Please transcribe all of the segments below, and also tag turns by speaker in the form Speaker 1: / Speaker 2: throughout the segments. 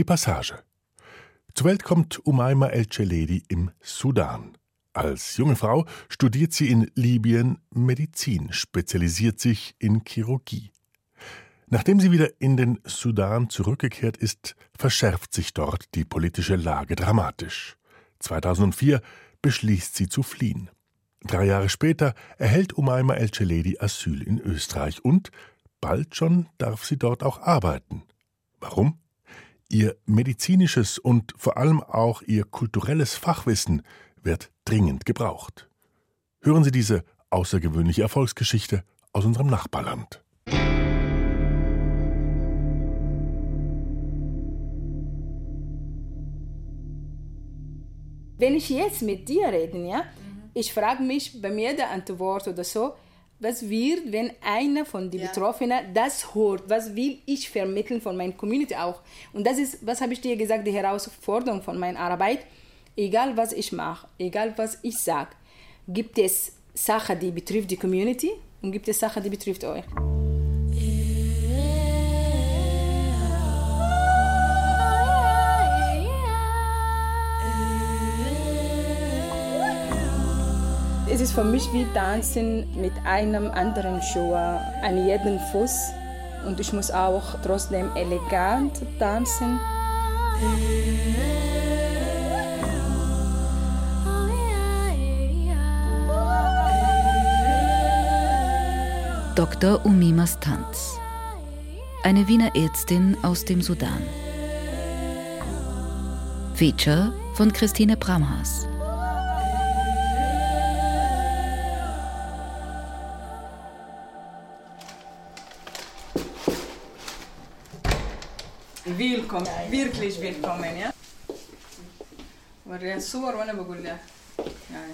Speaker 1: Die Passage. Zur Welt kommt Umaima El-Cheledi im Sudan. Als junge Frau studiert sie in Libyen Medizin, spezialisiert sich in Chirurgie. Nachdem sie wieder in den Sudan zurückgekehrt ist, verschärft sich dort die politische Lage dramatisch. 2004 beschließt sie zu fliehen. Drei Jahre später erhält Umaima El-Cheledi Asyl in Österreich und bald schon darf sie dort auch arbeiten. Warum? Ihr medizinisches und vor allem auch ihr kulturelles Fachwissen wird dringend gebraucht. Hören Sie diese außergewöhnliche Erfolgsgeschichte aus unserem Nachbarland.
Speaker 2: Wenn ich jetzt mit dir rede, ja, ich frage mich bei mir der Antwort oder so, was wird, wenn einer von den ja. Betroffenen das hört? Was will ich vermitteln von meiner Community auch? Und das ist, was habe ich dir gesagt, die Herausforderung von meiner Arbeit. Egal was ich mache, egal was ich sage, gibt es Sachen, die betrifft die Community und gibt es Sachen, die betrifft euch. Es ist für mich wie Tanzen mit einem anderen Schuh an jedem Fuß. Und ich muss auch trotzdem elegant tanzen.
Speaker 3: Dr. Umimas Tanz. Eine Wiener Ärztin aus dem Sudan. Feature von Christine Bramhaus.
Speaker 2: Willkommen, wirklich willkommen, ja. وريها الصور وانا بقول لها يعني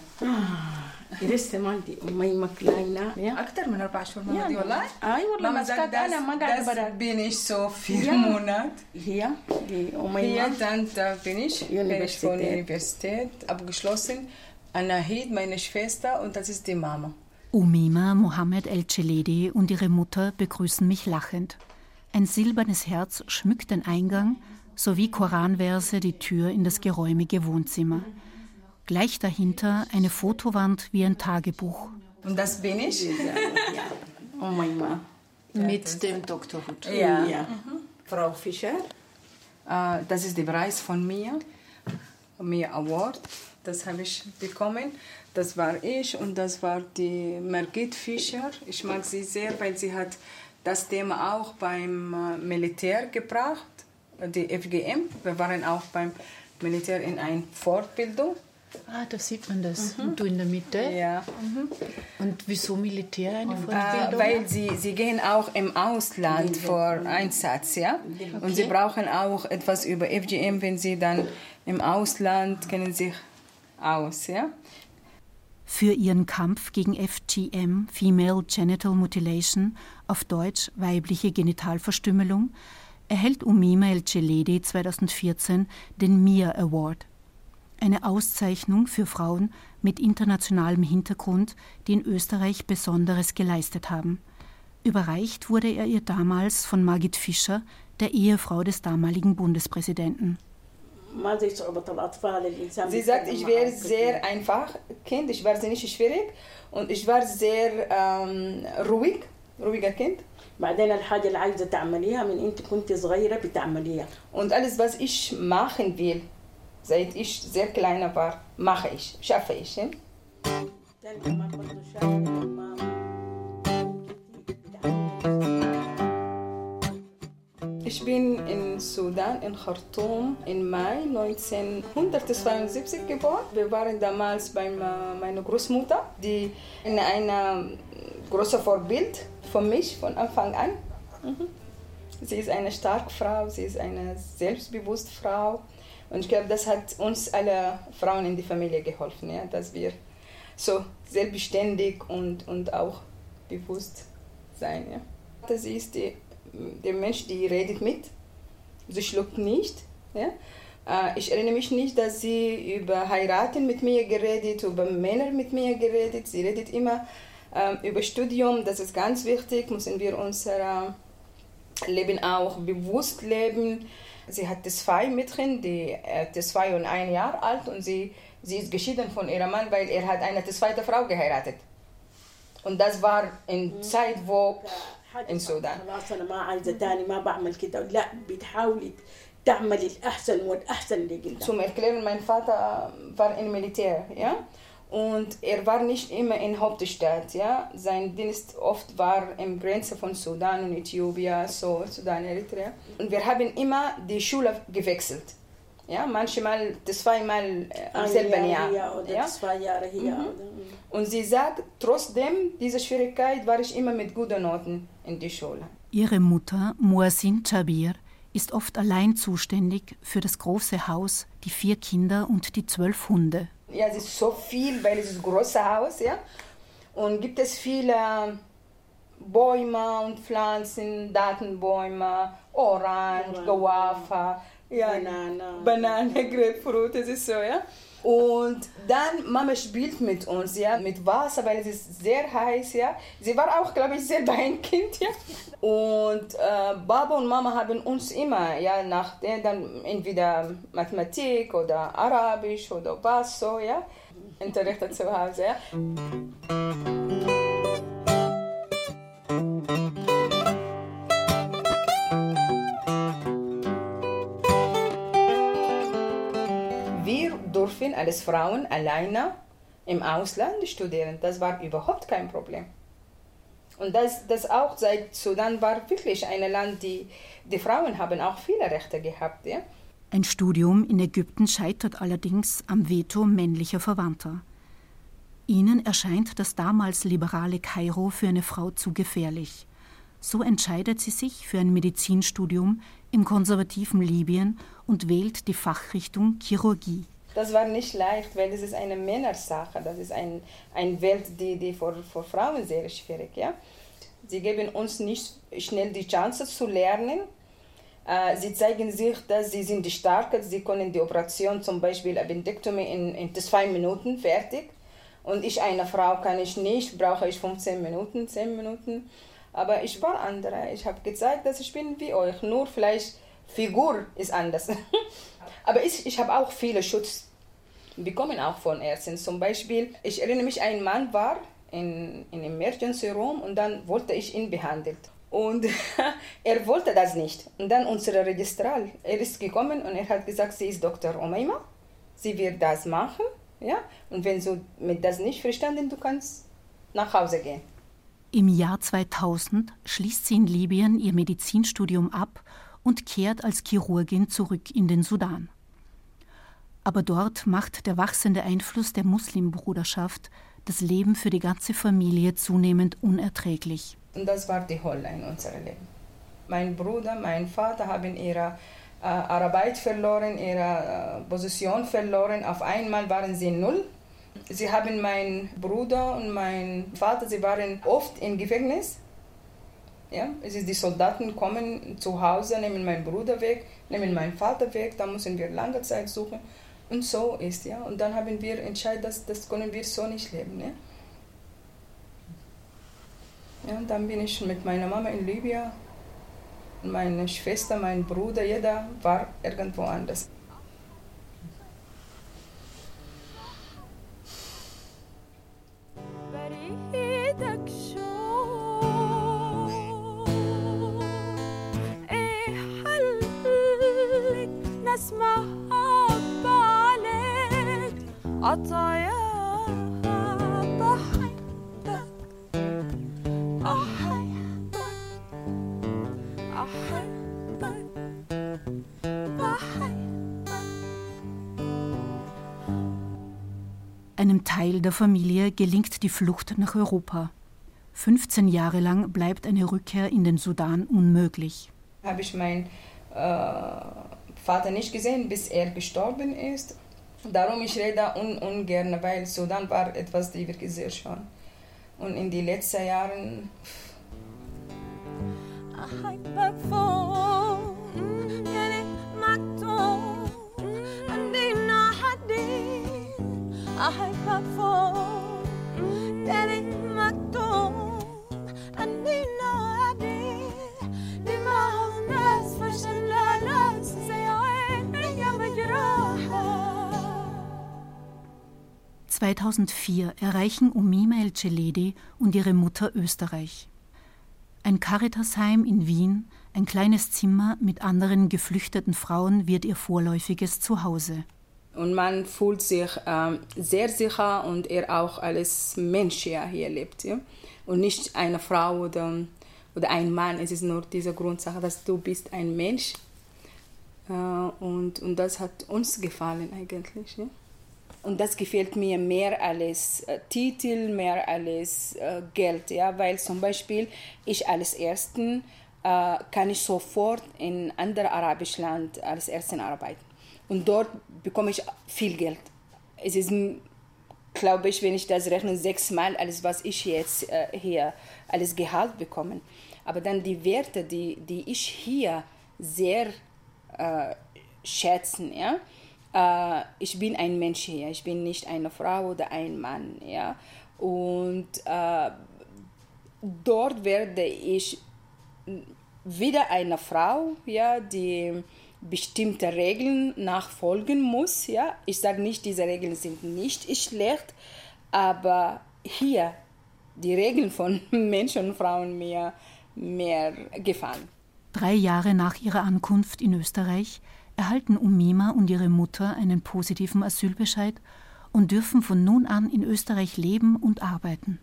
Speaker 4: لسه ما عندي أميمة كلاينة
Speaker 2: اكثر من اربع شهور ما دي والله
Speaker 4: اي والله ما
Speaker 2: sagt,
Speaker 4: انا ما قاعدة
Speaker 2: das
Speaker 4: برا
Speaker 2: bin ich so vier Monate.
Speaker 4: هي دي
Speaker 2: Hier
Speaker 4: أميمة
Speaker 2: dann da bin ich, bin ich von der Universität abgeschlossen. Anahid, meine Schwester und das ist die Mama.
Speaker 3: Umima Mohammed El-Cheledi und ihre Mutter begrüßen mich lachend. Ein silbernes Herz schmückt den Eingang sowie Koranverse die Tür in das geräumige Wohnzimmer. Gleich dahinter eine Fotowand wie ein Tagebuch.
Speaker 2: Und das bin ich?
Speaker 4: Ja. Oh mein Gott. Mit dem Doktorhut. Ja.
Speaker 2: ja.
Speaker 4: Mhm. Frau Fischer,
Speaker 2: äh, das ist der Preis von mir, mir Award. Das habe ich bekommen. Das war ich und das war die Margit Fischer. Ich mag sie sehr, weil sie hat das Thema auch beim äh, Militär gebracht, die FGM. Wir waren auch beim Militär in einer Fortbildung.
Speaker 5: Ah, da sieht man das. Und du in der Mitte.
Speaker 2: Ja.
Speaker 5: Und wieso Militär eine
Speaker 2: Äh,
Speaker 5: Fortbildung?
Speaker 2: weil sie, sie gehen auch im Ausland vor Einsatz, ja. Und sie brauchen auch etwas über FGM, wenn sie dann im Ausland kennen sich aus, ja.
Speaker 3: Für ihren Kampf gegen FGM, Female Genital Mutilation, auf Deutsch weibliche Genitalverstümmelung, erhält Umima El-Cheledi 2014 den MIA Award. Eine Auszeichnung für Frauen mit internationalem Hintergrund, die in Österreich Besonderes geleistet haben. Überreicht wurde er ihr damals von Margit Fischer, der Ehefrau des damaligen Bundespräsidenten.
Speaker 2: Sie sagt,
Speaker 4: بيتكلم
Speaker 2: ich
Speaker 4: معهم
Speaker 2: wäre
Speaker 4: كتير.
Speaker 2: sehr einfach Kind, ich war sehr nicht schwierig und ich war sehr ähm, ruhig, ruhiger Kind.
Speaker 4: بعدين الحاجة اللي عايزة تعمليها من أنت كنت صغيرة بتعمليها
Speaker 2: Und alles, was ich machen will, seit ich sehr kleiner war, mache ich, schaffe ich. Ja? Ich bin in Sudan, in Khartoum, im Mai 1972 geboren. Wir waren damals bei meiner Großmutter, die in ein großes Vorbild für mich von Anfang an. Mhm. Sie ist eine starke Frau, sie ist eine selbstbewusste Frau. Und ich glaube, das hat uns alle Frauen in die Familie geholfen, ja, dass wir so selbstständig und, und auch bewusst sein. Ja. Sie ist die der Mensch, die redet mit, sie schluckt nicht. Ja? Äh, Ich erinnere mich nicht, dass sie über Heiraten mit mir geredet, über Männer mit mir geredet. Sie redet immer ähm, über Studium, das ist ganz wichtig, müssen wir unser Leben auch bewusst leben. Sie hat zwei Mädchen, die äh, zwei und ein Jahr alt und sie, sie ist geschieden von ihrem Mann, weil er hat eine zweite Frau geheiratet. Und das war in Zeit, wo in Sudan.
Speaker 4: خلاص انا ما عايزه تاني ما بعمل كده لا بتحاولي تعملي الاحسن والاحسن اللي قدام
Speaker 2: Zum Erklären, mein Vater war im Militär, ja. Und er war nicht immer in Hauptstadt, ja. Sein Dienst oft war im Grenze von Sudan und Äthiopien, so Sudan, Eritrea. Und wir haben immer die Schule gewechselt. Ja, manchmal zweimal äh, im
Speaker 4: ein
Speaker 2: selben
Speaker 4: Jahr
Speaker 2: Jahr.
Speaker 4: hier oder
Speaker 2: ja?
Speaker 4: zwei Jahre hier
Speaker 2: Mhm.
Speaker 4: oder,
Speaker 2: Und sie sagt, trotzdem dieser Schwierigkeit war ich immer mit guten Noten in die Schule.
Speaker 3: Ihre Mutter, Muasin Chabir, ist oft allein zuständig für das große Haus, die vier Kinder und die zwölf Hunde.
Speaker 2: Ja, es ist so viel, weil es ist ein großes Haus, ja. Und gibt es viele Bäume und Pflanzen, Datenbäume, Orange, Guava, ja,
Speaker 4: Banane.
Speaker 2: Banane, Grapefruit, das ist so, ja. Und dann Mama spielt mit uns, ja, mit Wasser, weil es ist sehr heiß, ja. Sie war auch, glaube ich, selber ein Kind, ja. Und äh, Baba und Mama haben uns immer, ja, nach der dann entweder Mathematik oder Arabisch oder was so, ja, unterrichtet zu Hause, ja. Wir durften als Frauen alleine im Ausland studieren. Das war überhaupt kein Problem. Und das, das auch seit Sudan war wirklich ein Land, die, die Frauen haben auch viele Rechte gehabt. Ja?
Speaker 3: Ein Studium in Ägypten scheitert allerdings am Veto männlicher Verwandter. Ihnen erscheint das damals liberale Kairo für eine Frau zu gefährlich. So entscheidet sie sich für ein Medizinstudium im konservativen Libyen und wählt die Fachrichtung Chirurgie.
Speaker 2: Das war nicht leicht, weil es ist eine Männersache. Das ist ein, eine Welt, die, die für, für Frauen sehr schwierig ja. Sie geben uns nicht schnell die Chance zu lernen. Äh, Sie zeigen sich, dass sie sind stark. Sie können die Operation, zum Beispiel Appendektomie, in, in zwei Minuten fertig. Und ich, eine Frau, kann ich nicht, brauche ich 15 Minuten, 10 Minuten. Aber ich war andere. Ich habe gezeigt, dass ich bin wie euch. Nur vielleicht Figur ist anders. Aber ich, ich habe auch viele Schutz bekommen, auch von Ärzten. Zum Beispiel, ich erinnere mich, ein Mann war in, in Emergency Room und dann wollte ich ihn behandeln. Und er wollte das nicht. Und dann unser Registral, er ist gekommen und er hat gesagt, sie ist Dr. Omeima, sie wird das machen. Ja? Und wenn du mit das nicht verstanden, du kannst nach Hause gehen.
Speaker 3: Im Jahr 2000 schließt sie in Libyen ihr Medizinstudium ab und kehrt als Chirurgin zurück in den Sudan. Aber dort macht der wachsende Einfluss der Muslimbruderschaft das Leben für die ganze Familie zunehmend unerträglich.
Speaker 2: Und das war die Hölle in unserem Leben. Mein Bruder, mein Vater haben ihre äh, Arbeit verloren, ihre äh, Position verloren. Auf einmal waren sie null. Sie haben meinen Bruder und meinen Vater, sie waren oft im Gefängnis. Ja, es ist die Soldaten kommen zu Hause, nehmen meinen Bruder weg, nehmen meinen Vater weg, da müssen wir lange Zeit suchen und so ist. Ja? Und dann haben wir entschieden, dass das können wir so nicht leben. Ne? Ja, und dann bin ich mit meiner Mama in Libyen. Meine Schwester, mein Bruder, jeder war irgendwo anders.
Speaker 6: Smile.
Speaker 3: Einem Teil der Familie gelingt die Flucht nach Europa. 15 Jahre lang bleibt eine Rückkehr in den Sudan unmöglich.
Speaker 2: Habe ich meinen äh, Vater nicht gesehen, bis er gestorben ist. Darum ich rede un ungern, weil Sudan war etwas, die wir gesehen schon. Und in den letzten Jahren
Speaker 6: أحبك فوق يعني
Speaker 3: 2004 erreichen Umima El Celedi und ihre Mutter Österreich. Ein Caritasheim in Wien, ein kleines Zimmer mit anderen geflüchteten Frauen wird ihr vorläufiges Zuhause.
Speaker 2: Und man fühlt sich ähm, sehr sicher und er auch als Mensch ja, hier lebt. Ja? Und nicht eine Frau oder, oder ein Mann. Es ist nur diese Grundsache, dass du bist ein Mensch. Äh, und, und das hat uns gefallen eigentlich. Ja? Und das gefällt mir mehr als äh, Titel, mehr als äh, Geld. Ja? Weil zum Beispiel ich als Ersten äh, kann ich sofort in anderem arabischen Land als Ersten arbeiten. Und dort bekomme ich viel Geld. Es ist, glaube ich, wenn ich das rechne, sechsmal alles, was ich jetzt äh, hier als Gehalt bekomme. Aber dann die Werte, die, die ich hier sehr äh, schätzen, ja. Äh, ich bin ein Mensch hier, ich bin nicht eine Frau oder ein Mann, ja. Und äh, dort werde ich wieder eine Frau, ja, die bestimmte Regeln nachfolgen muss. Ja? Ich sage nicht, diese Regeln sind nicht schlecht, aber hier die Regeln von Menschen und Frauen mir mehr gefallen.
Speaker 3: Drei Jahre nach ihrer Ankunft in Österreich erhalten Umima und ihre Mutter einen positiven Asylbescheid und dürfen von nun an in Österreich leben und arbeiten.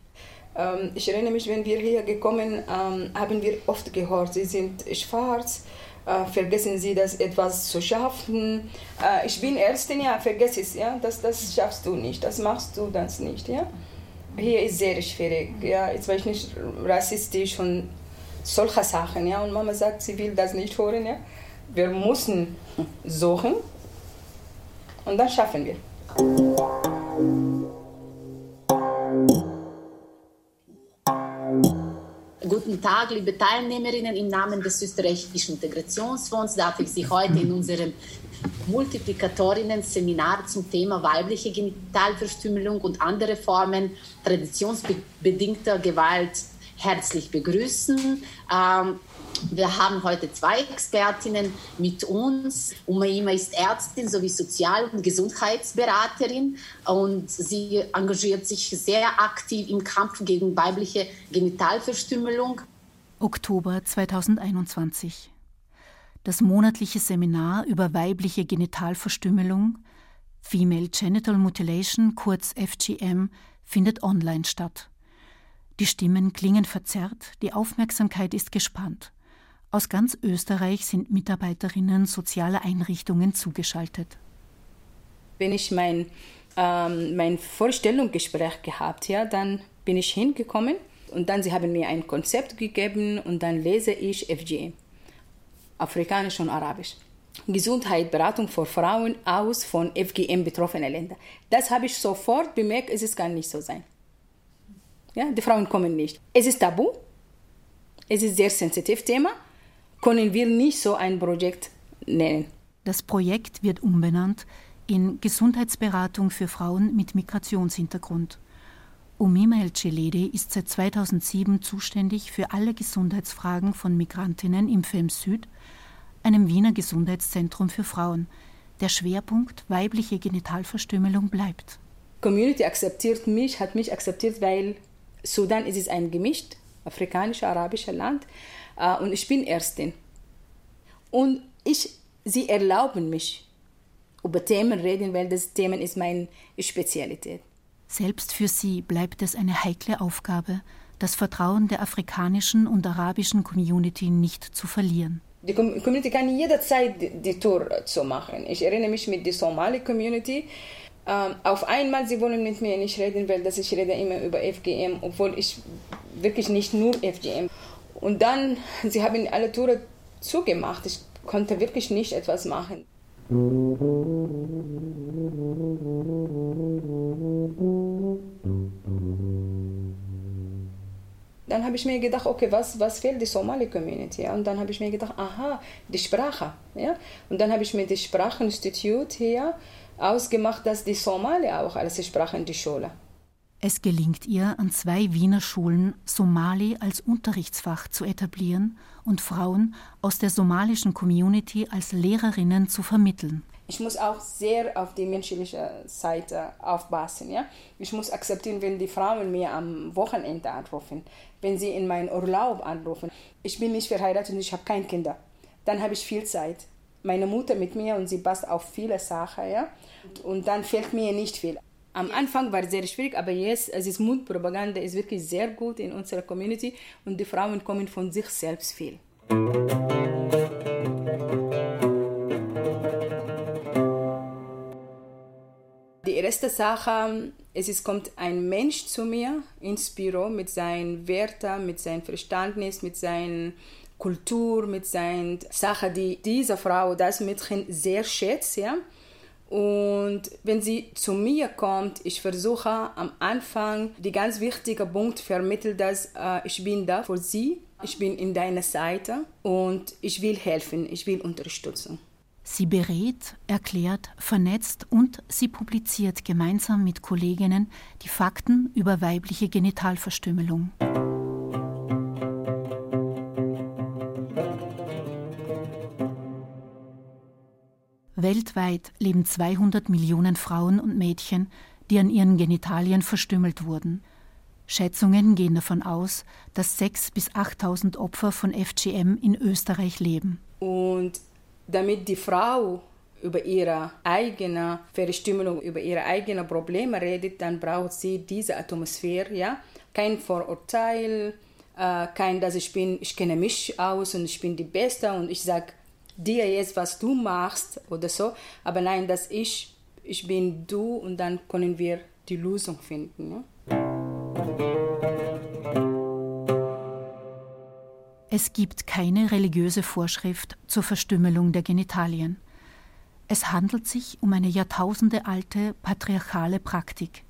Speaker 2: Ähm, ich erinnere mich, wenn wir hier gekommen ähm, haben wir oft gehört, sie sind schwarz, äh, vergessen Sie das etwas zu schaffen. Äh, ich bin Ärztin, ja, vergiss es, ja, das, das schaffst du nicht, das machst du das nicht, ja. Hier ist sehr schwierig, ja, jetzt war ich nicht rassistisch und solche Sachen, ja, und Mama sagt, sie will das nicht hören, ja. Wir müssen suchen und dann schaffen wir.
Speaker 7: Guten Tag, liebe Teilnehmerinnen. Im Namen des österreichischen Integrationsfonds darf ich Sie heute in unserem Multiplikatorinnen-Seminar zum Thema weibliche Genitalverstümmelung und andere Formen traditionsbedingter Gewalt herzlich begrüßen. Ähm, wir haben heute zwei Expertinnen mit uns. Umaima ist Ärztin sowie Sozial- und Gesundheitsberaterin und sie engagiert sich sehr aktiv im Kampf gegen weibliche Genitalverstümmelung.
Speaker 3: Oktober 2021. Das monatliche Seminar über weibliche Genitalverstümmelung, Female Genital Mutilation, kurz FGM, findet online statt. Die Stimmen klingen verzerrt, die Aufmerksamkeit ist gespannt. Aus ganz Österreich sind Mitarbeiterinnen sozialer Einrichtungen zugeschaltet.
Speaker 2: Wenn ich mein, ähm, mein Vorstellungsgespräch gehabt, ja, dann bin ich hingekommen und dann sie haben mir ein Konzept gegeben und dann lese ich FGM, Afrikanisch und Arabisch. Gesundheit, Beratung für Frauen aus von FGM betroffenen Ländern. Das habe ich sofort bemerkt, es gar nicht so sein. Ja, die Frauen kommen nicht. Es ist tabu, es ist ein sehr sensitiv Thema können wir nicht so ein Projekt nennen.
Speaker 3: Das Projekt wird umbenannt in Gesundheitsberatung für Frauen mit Migrationshintergrund. Umima El Celedi ist seit 2007 zuständig für alle Gesundheitsfragen von Migrantinnen im FEM Süd, einem Wiener Gesundheitszentrum für Frauen. Der Schwerpunkt weibliche Genitalverstümmelung bleibt.
Speaker 2: Community akzeptiert mich, hat mich akzeptiert, weil Sudan ist es ein gemischt afrikanischer, arabischer Land. Äh, und ich bin Ärztin. Und ich, sie erlauben mich, über Themen reden, weil das Thema ist meine Spezialität.
Speaker 3: Selbst für sie bleibt es eine heikle Aufgabe, das Vertrauen der afrikanischen und arabischen Community nicht zu verlieren.
Speaker 2: Die Community kann jederzeit die Tour zu machen. Ich erinnere mich mit der Somali-Community. Ähm, auf einmal, sie wollen mit mir nicht reden, weil ich rede immer über FGM, obwohl ich wirklich nicht nur FGM. Und dann, sie haben alle Tore zugemacht. Ich konnte wirklich nicht etwas machen. Dann habe ich mir gedacht, okay, was, was fehlt die Somali-Community? Und dann habe ich mir gedacht, aha, die Sprache. Ja? Und dann habe ich mit dem Spracheninstitut hier ausgemacht, dass die Somali auch als Sprache in die Schule
Speaker 3: es gelingt ihr, an zwei Wiener Schulen Somali als Unterrichtsfach zu etablieren und Frauen aus der somalischen Community als Lehrerinnen zu vermitteln.
Speaker 2: Ich muss auch sehr auf die menschliche Seite aufpassen. Ja? Ich muss akzeptieren, wenn die Frauen mir am Wochenende anrufen, wenn sie in meinen Urlaub anrufen. Ich bin nicht verheiratet und ich habe keine Kinder. Dann habe ich viel Zeit. Meine Mutter mit mir und sie passt auf viele Sachen. Ja? Und dann fehlt mir nicht viel. Am Anfang war es sehr schwierig, aber jetzt es ist Mundpropaganda ist wirklich sehr gut in unserer Community und die Frauen kommen von sich selbst viel. Die erste Sache, es ist, kommt ein Mensch zu mir ins Büro mit seinen Werten, mit seinem Verständnis, mit seiner Kultur, mit seinen Sachen, die diese Frau, das Mädchen sehr schätzt. Ja? Und wenn sie zu mir kommt, ich versuche am Anfang die ganz wichtige Punkt vermitteln, dass äh, ich bin da für sie, ich bin in deiner Seite und ich will helfen, ich will unterstützen.
Speaker 3: Sie berät, erklärt, vernetzt und sie publiziert gemeinsam mit Kolleginnen die Fakten über weibliche Genitalverstümmelung. Weltweit leben 200 Millionen Frauen und Mädchen, die an ihren Genitalien verstümmelt wurden. Schätzungen gehen davon aus, dass 6.000 bis 8.000 Opfer von FGM in Österreich leben.
Speaker 2: Und damit die Frau über ihre eigene Verstümmelung, über ihre eigenen Probleme redet, dann braucht sie diese Atmosphäre, ja? Kein Vorurteil, äh, kein, dass ich bin, ich kenne mich aus und ich bin die Beste und ich sage dir jetzt, was du machst oder so, aber nein, dass ich, ich bin du und dann können wir die Lösung finden. Ja?
Speaker 3: Es gibt keine religiöse Vorschrift zur Verstümmelung der Genitalien. Es handelt sich um eine jahrtausendealte patriarchale Praktik.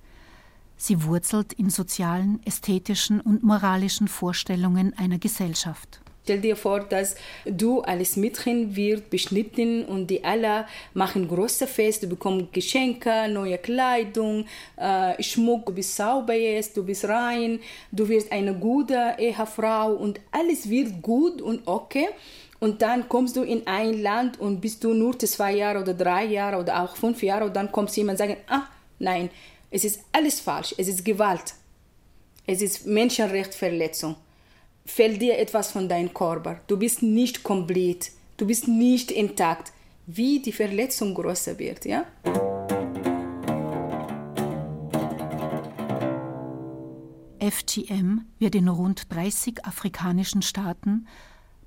Speaker 3: Sie wurzelt in sozialen, ästhetischen und moralischen Vorstellungen einer Gesellschaft.
Speaker 2: Stell dir vor, dass du als Mädchen wird beschnitten und die alle machen große Feste, du bekommst Geschenke, neue Kleidung, äh, Schmuck, du bist sauber jetzt, du bist rein, du wirst eine gute Ehefrau und alles wird gut und okay. Und dann kommst du in ein Land und bist du nur zwei Jahre oder drei Jahre oder auch fünf Jahre und dann kommt jemand und sagt, ah, nein, es ist alles falsch, es ist Gewalt, es ist Menschenrechtsverletzung fällt dir etwas von deinem Körper. Du bist nicht komplett. Du bist nicht intakt. Wie die Verletzung größer wird, ja?
Speaker 3: FGM wird in rund 30 afrikanischen Staaten,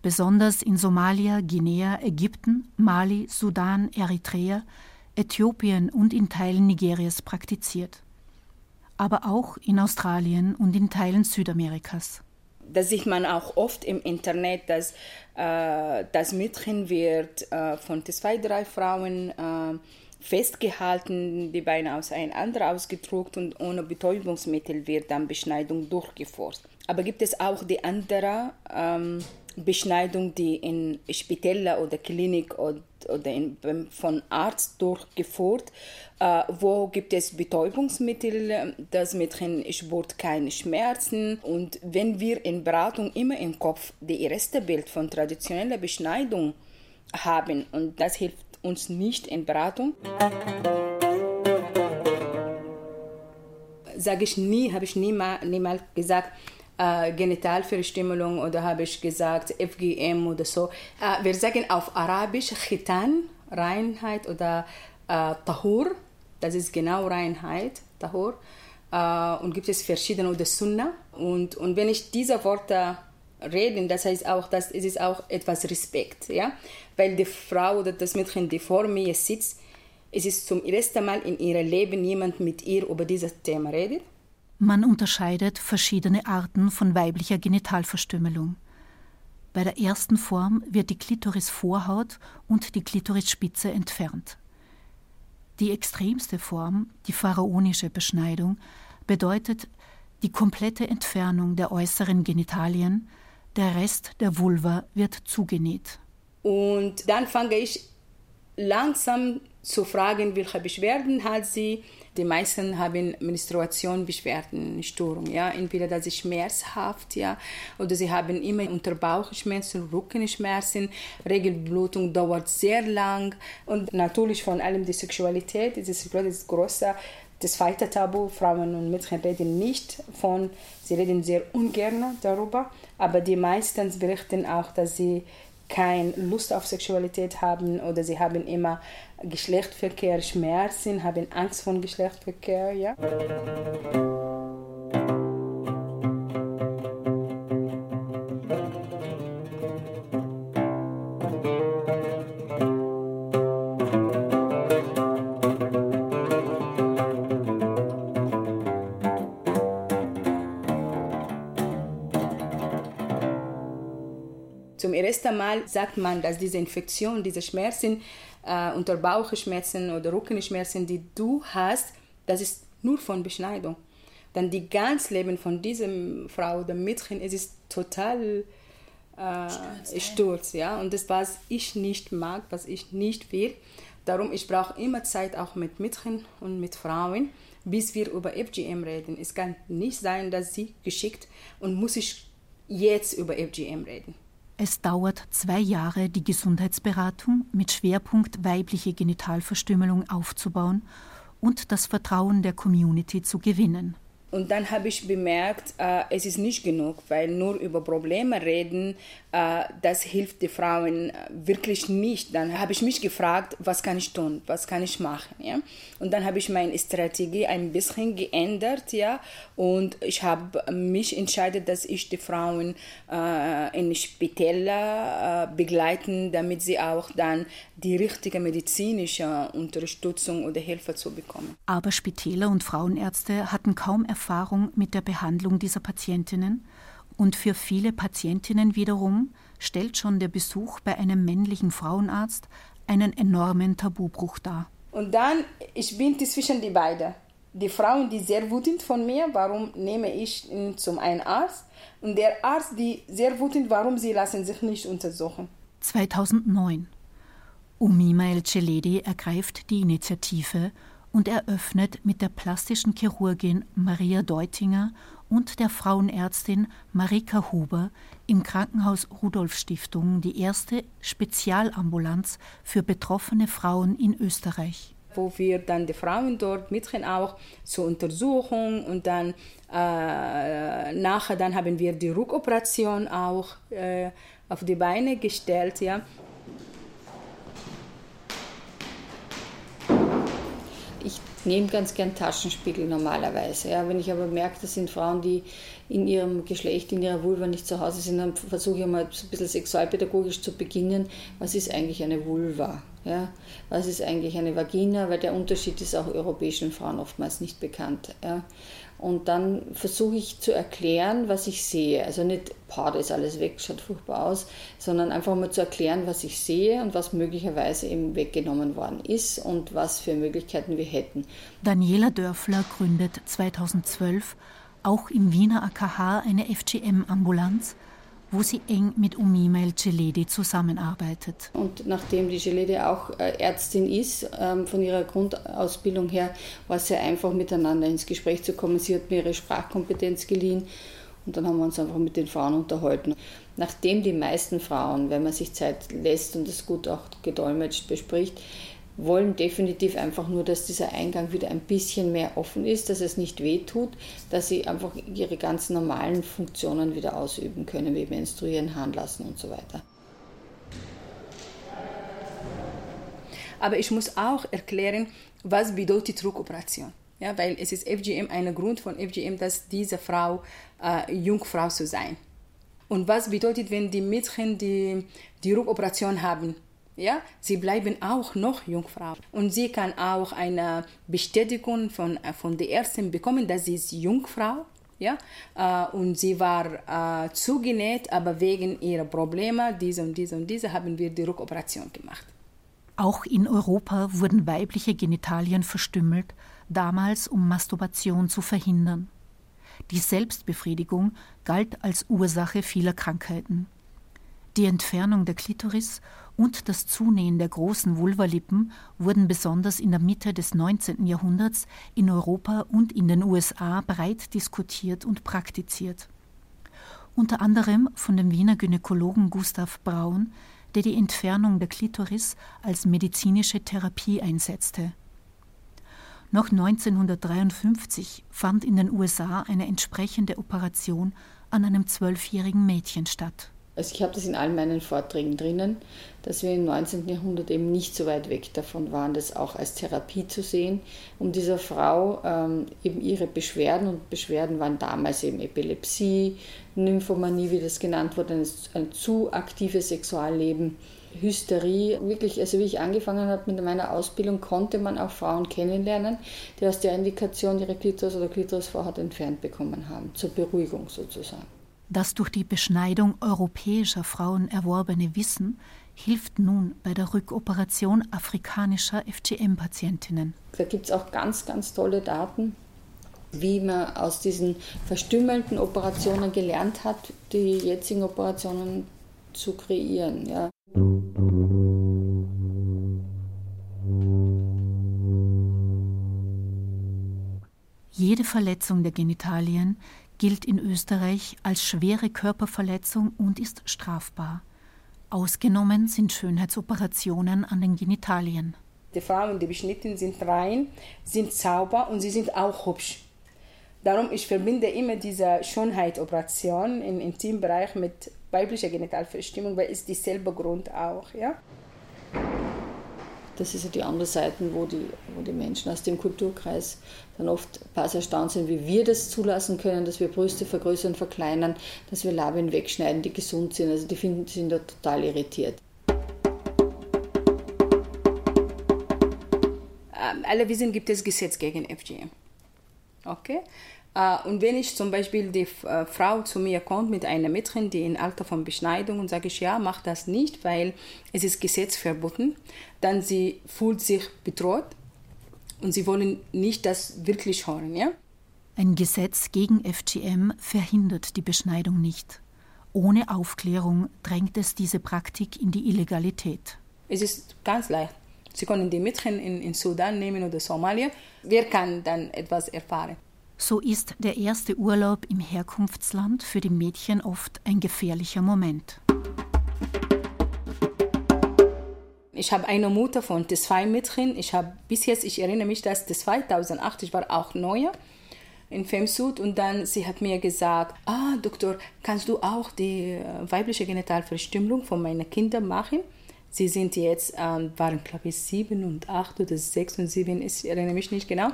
Speaker 3: besonders in Somalia, Guinea, Ägypten, Mali, Sudan, Eritrea, Äthiopien und in Teilen Nigerias praktiziert. Aber auch in Australien und in Teilen Südamerikas
Speaker 2: das sieht man auch oft im Internet, dass äh, das Mädchen wird äh, von zwei, drei Frauen äh, festgehalten, die Beine auseinander ausgedruckt und ohne Betäubungsmittel wird dann Beschneidung durchgeführt. Aber gibt es auch die andere ähm, Beschneidung, die in Spitäler oder Klinik oder, oder in, von Arzt durchgeführt, äh, wo gibt es Betäubungsmittel, das Mädchen spürt keine Schmerzen. Und wenn wir in Beratung immer im Kopf das erste Bild von traditioneller Beschneidung haben und das hilft uns nicht in Beratung. Sage ich nie, habe ich niemals, niemals gesagt, äh, Genitalverstümmelung oder habe ich gesagt FGM oder so. Äh, wir sagen auf Arabisch Khitan, Reinheit oder äh, Tahur, das ist genau Reinheit, Tahur. Äh, und gibt es verschiedene oder Sunna. Und, und wenn ich diese Worte rede, das heißt auch, dass es ist auch etwas Respekt, ja, weil die Frau oder das Mädchen, die vor mir sitzt, es ist zum ersten Mal in ihrem Leben jemand mit ihr über dieses Thema redet
Speaker 3: man unterscheidet verschiedene Arten von weiblicher Genitalverstümmelung. Bei der ersten Form wird die Klitorisvorhaut und die Klitorisspitze entfernt. Die extremste Form, die pharaonische Beschneidung, bedeutet die komplette Entfernung der äußeren Genitalien, der Rest der Vulva wird zugenäht.
Speaker 2: Und dann fange ich langsam zu fragen, welche Beschwerden hat sie. Die meisten haben Menstruationsbeschwerden, Störungen, ja, entweder das ist schmerzhaft, ja, oder sie haben immer Unterbauchschmerzen, Rückenschmerzen, Regelblutung dauert sehr lang. Und natürlich von allem die Sexualität, ist, das ist großer das zweite Tabu, Frauen und Mädchen reden nicht von, sie reden sehr ungern darüber, aber die meisten berichten auch, dass sie keine Lust auf Sexualität haben oder sie haben immer Geschlechtsverkehr, Schmerzen, haben Angst vor Geschlechtsverkehr. Ja? Zum ersten Mal sagt man, dass diese Infektion, diese Schmerzen, äh, unter Bauchschmerzen oder Rückenschmerzen, die du hast, das ist nur von Beschneidung. Dann die ganze Leben von dieser Frau oder Mädchen, es ist total äh, Sturz, ja. Und das, was ich nicht mag, was ich nicht will. Darum, ich brauche immer Zeit auch mit Mädchen und mit Frauen, bis wir über FGM reden. Es kann nicht sein, dass sie geschickt und muss ich jetzt über FGM reden.
Speaker 3: Es dauert zwei Jahre, die Gesundheitsberatung mit Schwerpunkt weibliche Genitalverstümmelung aufzubauen und das Vertrauen der Community zu gewinnen.
Speaker 2: Und dann habe ich bemerkt, äh, es ist nicht genug, weil nur über Probleme reden, äh, das hilft den Frauen wirklich nicht. Dann habe ich mich gefragt, was kann ich tun, was kann ich machen. Ja? Und dann habe ich meine Strategie ein bisschen geändert, ja, und ich habe mich entschieden, dass ich die Frauen äh, in Spitäler äh, begleiten, damit sie auch dann die richtige medizinische Unterstützung oder Hilfe zu bekommen.
Speaker 3: Aber Spitäler und Frauenärzte hatten kaum Erfahrung mit der Behandlung dieser Patientinnen und für viele Patientinnen wiederum stellt schon der Besuch bei einem männlichen Frauenarzt einen enormen Tabubruch dar.
Speaker 2: Und dann, ich bin zwischen die beiden. Die Frauen, die sehr wütend von mir, warum nehme ich ihn zum einen Arzt? Und der Arzt, die sehr wütend, warum sie lassen sich nicht untersuchen.
Speaker 3: 2009. Umima El Celedi ergreift die Initiative und eröffnet mit der plastischen Chirurgin Maria Deutinger und der Frauenärztin Marika Huber im Krankenhaus Rudolf Stiftung die erste Spezialambulanz für betroffene Frauen in Österreich
Speaker 2: wo wir dann die Frauen dort Mädchen auch zur Untersuchung und dann äh, nachher dann haben wir die Rückoperation auch äh, auf die Beine gestellt, ja.
Speaker 8: Ich nehme ganz gern Taschenspiegel normalerweise. Ja. Wenn ich aber merke, das sind Frauen, die in ihrem Geschlecht, in ihrer Vulva nicht zu Hause sind, dann versuche ich mal ein bisschen sexualpädagogisch zu beginnen. Was ist eigentlich eine Vulva? Ja? Was ist eigentlich eine Vagina? Weil der Unterschied ist auch europäischen Frauen oftmals nicht bekannt. Ja? Und dann versuche ich zu erklären, was ich sehe. Also nicht, boah, ist alles weg, schaut furchtbar aus, sondern einfach mal zu erklären, was ich sehe und was möglicherweise eben weggenommen worden ist und was für Möglichkeiten wir hätten.
Speaker 3: Daniela Dörfler gründet 2012 auch im Wiener AKH eine FGM-Ambulanz, wo sie eng mit Umima Celedi zusammenarbeitet.
Speaker 8: Und nachdem die Celedi auch äh, Ärztin ist, ähm, von ihrer Grundausbildung her, war es sehr einfach, miteinander ins Gespräch zu kommen. Sie hat mir ihre Sprachkompetenz geliehen und dann haben wir uns einfach mit den Frauen unterhalten. Nachdem die meisten Frauen, wenn man sich Zeit lässt und es gut auch gedolmetscht bespricht, wollen definitiv einfach nur, dass dieser Eingang wieder ein bisschen mehr offen ist, dass es nicht weh tut, dass sie einfach ihre ganz normalen Funktionen wieder ausüben können, wie menstruieren, lassen und so weiter.
Speaker 2: Aber ich muss auch erklären, was bedeutet Rückoperation. Ja, weil es ist FGM, ein Grund von FGM, dass diese Frau äh, Jungfrau zu sein. Und was bedeutet, wenn die Mädchen die, die Rückoperation haben? Ja, sie bleiben auch noch Jungfrau. Und sie kann auch eine Bestätigung von, äh, von der Ärztin bekommen, dass sie ist Jungfrau ja, äh, und sie war äh, zugenäht, aber wegen ihrer Probleme, diese und diese und diese, haben wir die Rückoperation gemacht.
Speaker 3: Auch in Europa wurden weibliche Genitalien verstümmelt, damals um Masturbation zu verhindern. Die Selbstbefriedigung galt als Ursache vieler Krankheiten. Die Entfernung der Klitoris und das Zunähen der großen Vulvalippen wurden besonders in der Mitte des 19. Jahrhunderts in Europa und in den USA breit diskutiert und praktiziert. Unter anderem von dem Wiener Gynäkologen Gustav Braun, der die Entfernung der Klitoris als medizinische Therapie einsetzte. Noch 1953 fand in den USA eine entsprechende Operation an einem zwölfjährigen Mädchen statt.
Speaker 8: Also ich habe das in all meinen Vorträgen drinnen, dass wir im 19. Jahrhundert eben nicht so weit weg davon waren, das auch als Therapie zu sehen, um dieser Frau ähm, eben ihre Beschwerden, und Beschwerden waren damals eben Epilepsie, Nymphomanie, wie das genannt wurde, ein, ein zu aktives Sexualleben, Hysterie. Wirklich, also wie ich angefangen habe mit meiner Ausbildung, konnte man auch Frauen kennenlernen, die aus der Indikation ihre Klitoris oder Klitorisvorhaut entfernt bekommen haben, zur Beruhigung sozusagen.
Speaker 3: Das durch die Beschneidung europäischer Frauen erworbene Wissen hilft nun bei der Rückoperation afrikanischer FGM-Patientinnen.
Speaker 8: Da gibt es auch ganz, ganz tolle Daten, wie man aus diesen verstümmelten Operationen gelernt hat, die jetzigen Operationen zu kreieren. Ja.
Speaker 3: Jede Verletzung der Genitalien gilt in Österreich als schwere Körperverletzung und ist strafbar. Ausgenommen sind Schönheitsoperationen an den Genitalien.
Speaker 2: Die Frauen, die beschnitten sind rein, sind sauber und sie sind auch hübsch. Darum ich verbinde immer diese Schönheitsoperation im Intimbereich mit weiblicher Genitalverstimmung, weil es dieselbe Grund auch, ja.
Speaker 8: Das ist ja die andere Seite, wo die, wo die Menschen aus dem Kulturkreis dann oft pass erstaunt sind, wie wir das zulassen können, dass wir Brüste vergrößern, verkleinern, dass wir Labien wegschneiden, die gesund sind. Also die finden, sind da total irritiert.
Speaker 2: Ähm, alle wissen, gibt es Gesetz gegen FGM. Okay? Äh, und wenn ich zum Beispiel die äh, Frau zu mir kommt mit einer Mädchen, die im Alter von Beschneidung, und sage ich, ja, mach das nicht, weil es ist Gesetz verboten, dann sie fühlt sich bedroht und sie wollen nicht das wirklich hören, ja?
Speaker 3: Ein Gesetz gegen FGM verhindert die Beschneidung nicht. Ohne Aufklärung drängt es diese Praktik in die Illegalität.
Speaker 2: Es ist ganz leicht. Sie können die Mädchen in, in Sudan nehmen oder Somalia. Wer kann dann etwas erfahren?
Speaker 3: So ist der erste Urlaub im Herkunftsland für die Mädchen oft ein gefährlicher Moment.
Speaker 2: Ich habe eine Mutter von zwei Mädchen. Ich habe bis jetzt, ich erinnere mich, dass das 2008, ich war auch neu in Femsud und dann sie hat mir gesagt, ah Doktor, kannst du auch die äh, weibliche Genitalverstümmelung von meinen Kindern machen? Sie sind jetzt, ähm, waren glaube ich sieben und acht oder sechs und sieben, ich erinnere mich nicht genau.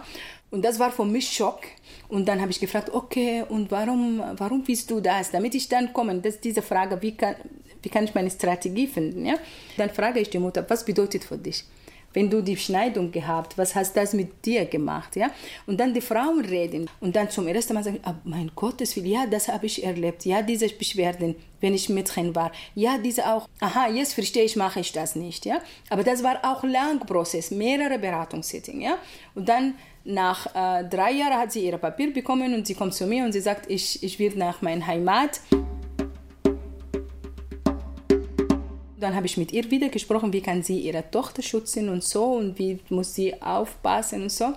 Speaker 2: Und das war für mich Schock. Und dann habe ich gefragt, okay, und warum, warum willst du das? Damit ich dann komme, das diese Frage, wie kann, wie kann ich meine Strategie finden? Ja? Dann frage ich die Mutter, was bedeutet für dich? Wenn du die Schneidung gehabt, was hast das mit dir gemacht? Ja? Und dann die Frauen reden und dann zum ersten Mal sagen, oh mein Gottes Willen, ja, das habe ich erlebt. Ja, diese Beschwerden, wenn ich Mädchen war. Ja, diese auch, aha, jetzt verstehe ich, mache ich das nicht. Ja? Aber das war auch langer Prozess, mehrere Beratungssitzungen. Ja? Und dann nach äh, drei Jahren hat sie ihr Papier bekommen und sie kommt zu mir und sie sagt, ich, ich will nach meiner Heimat. Dann habe ich mit ihr wieder gesprochen, wie kann sie ihre Tochter schützen und so und wie muss sie aufpassen und so.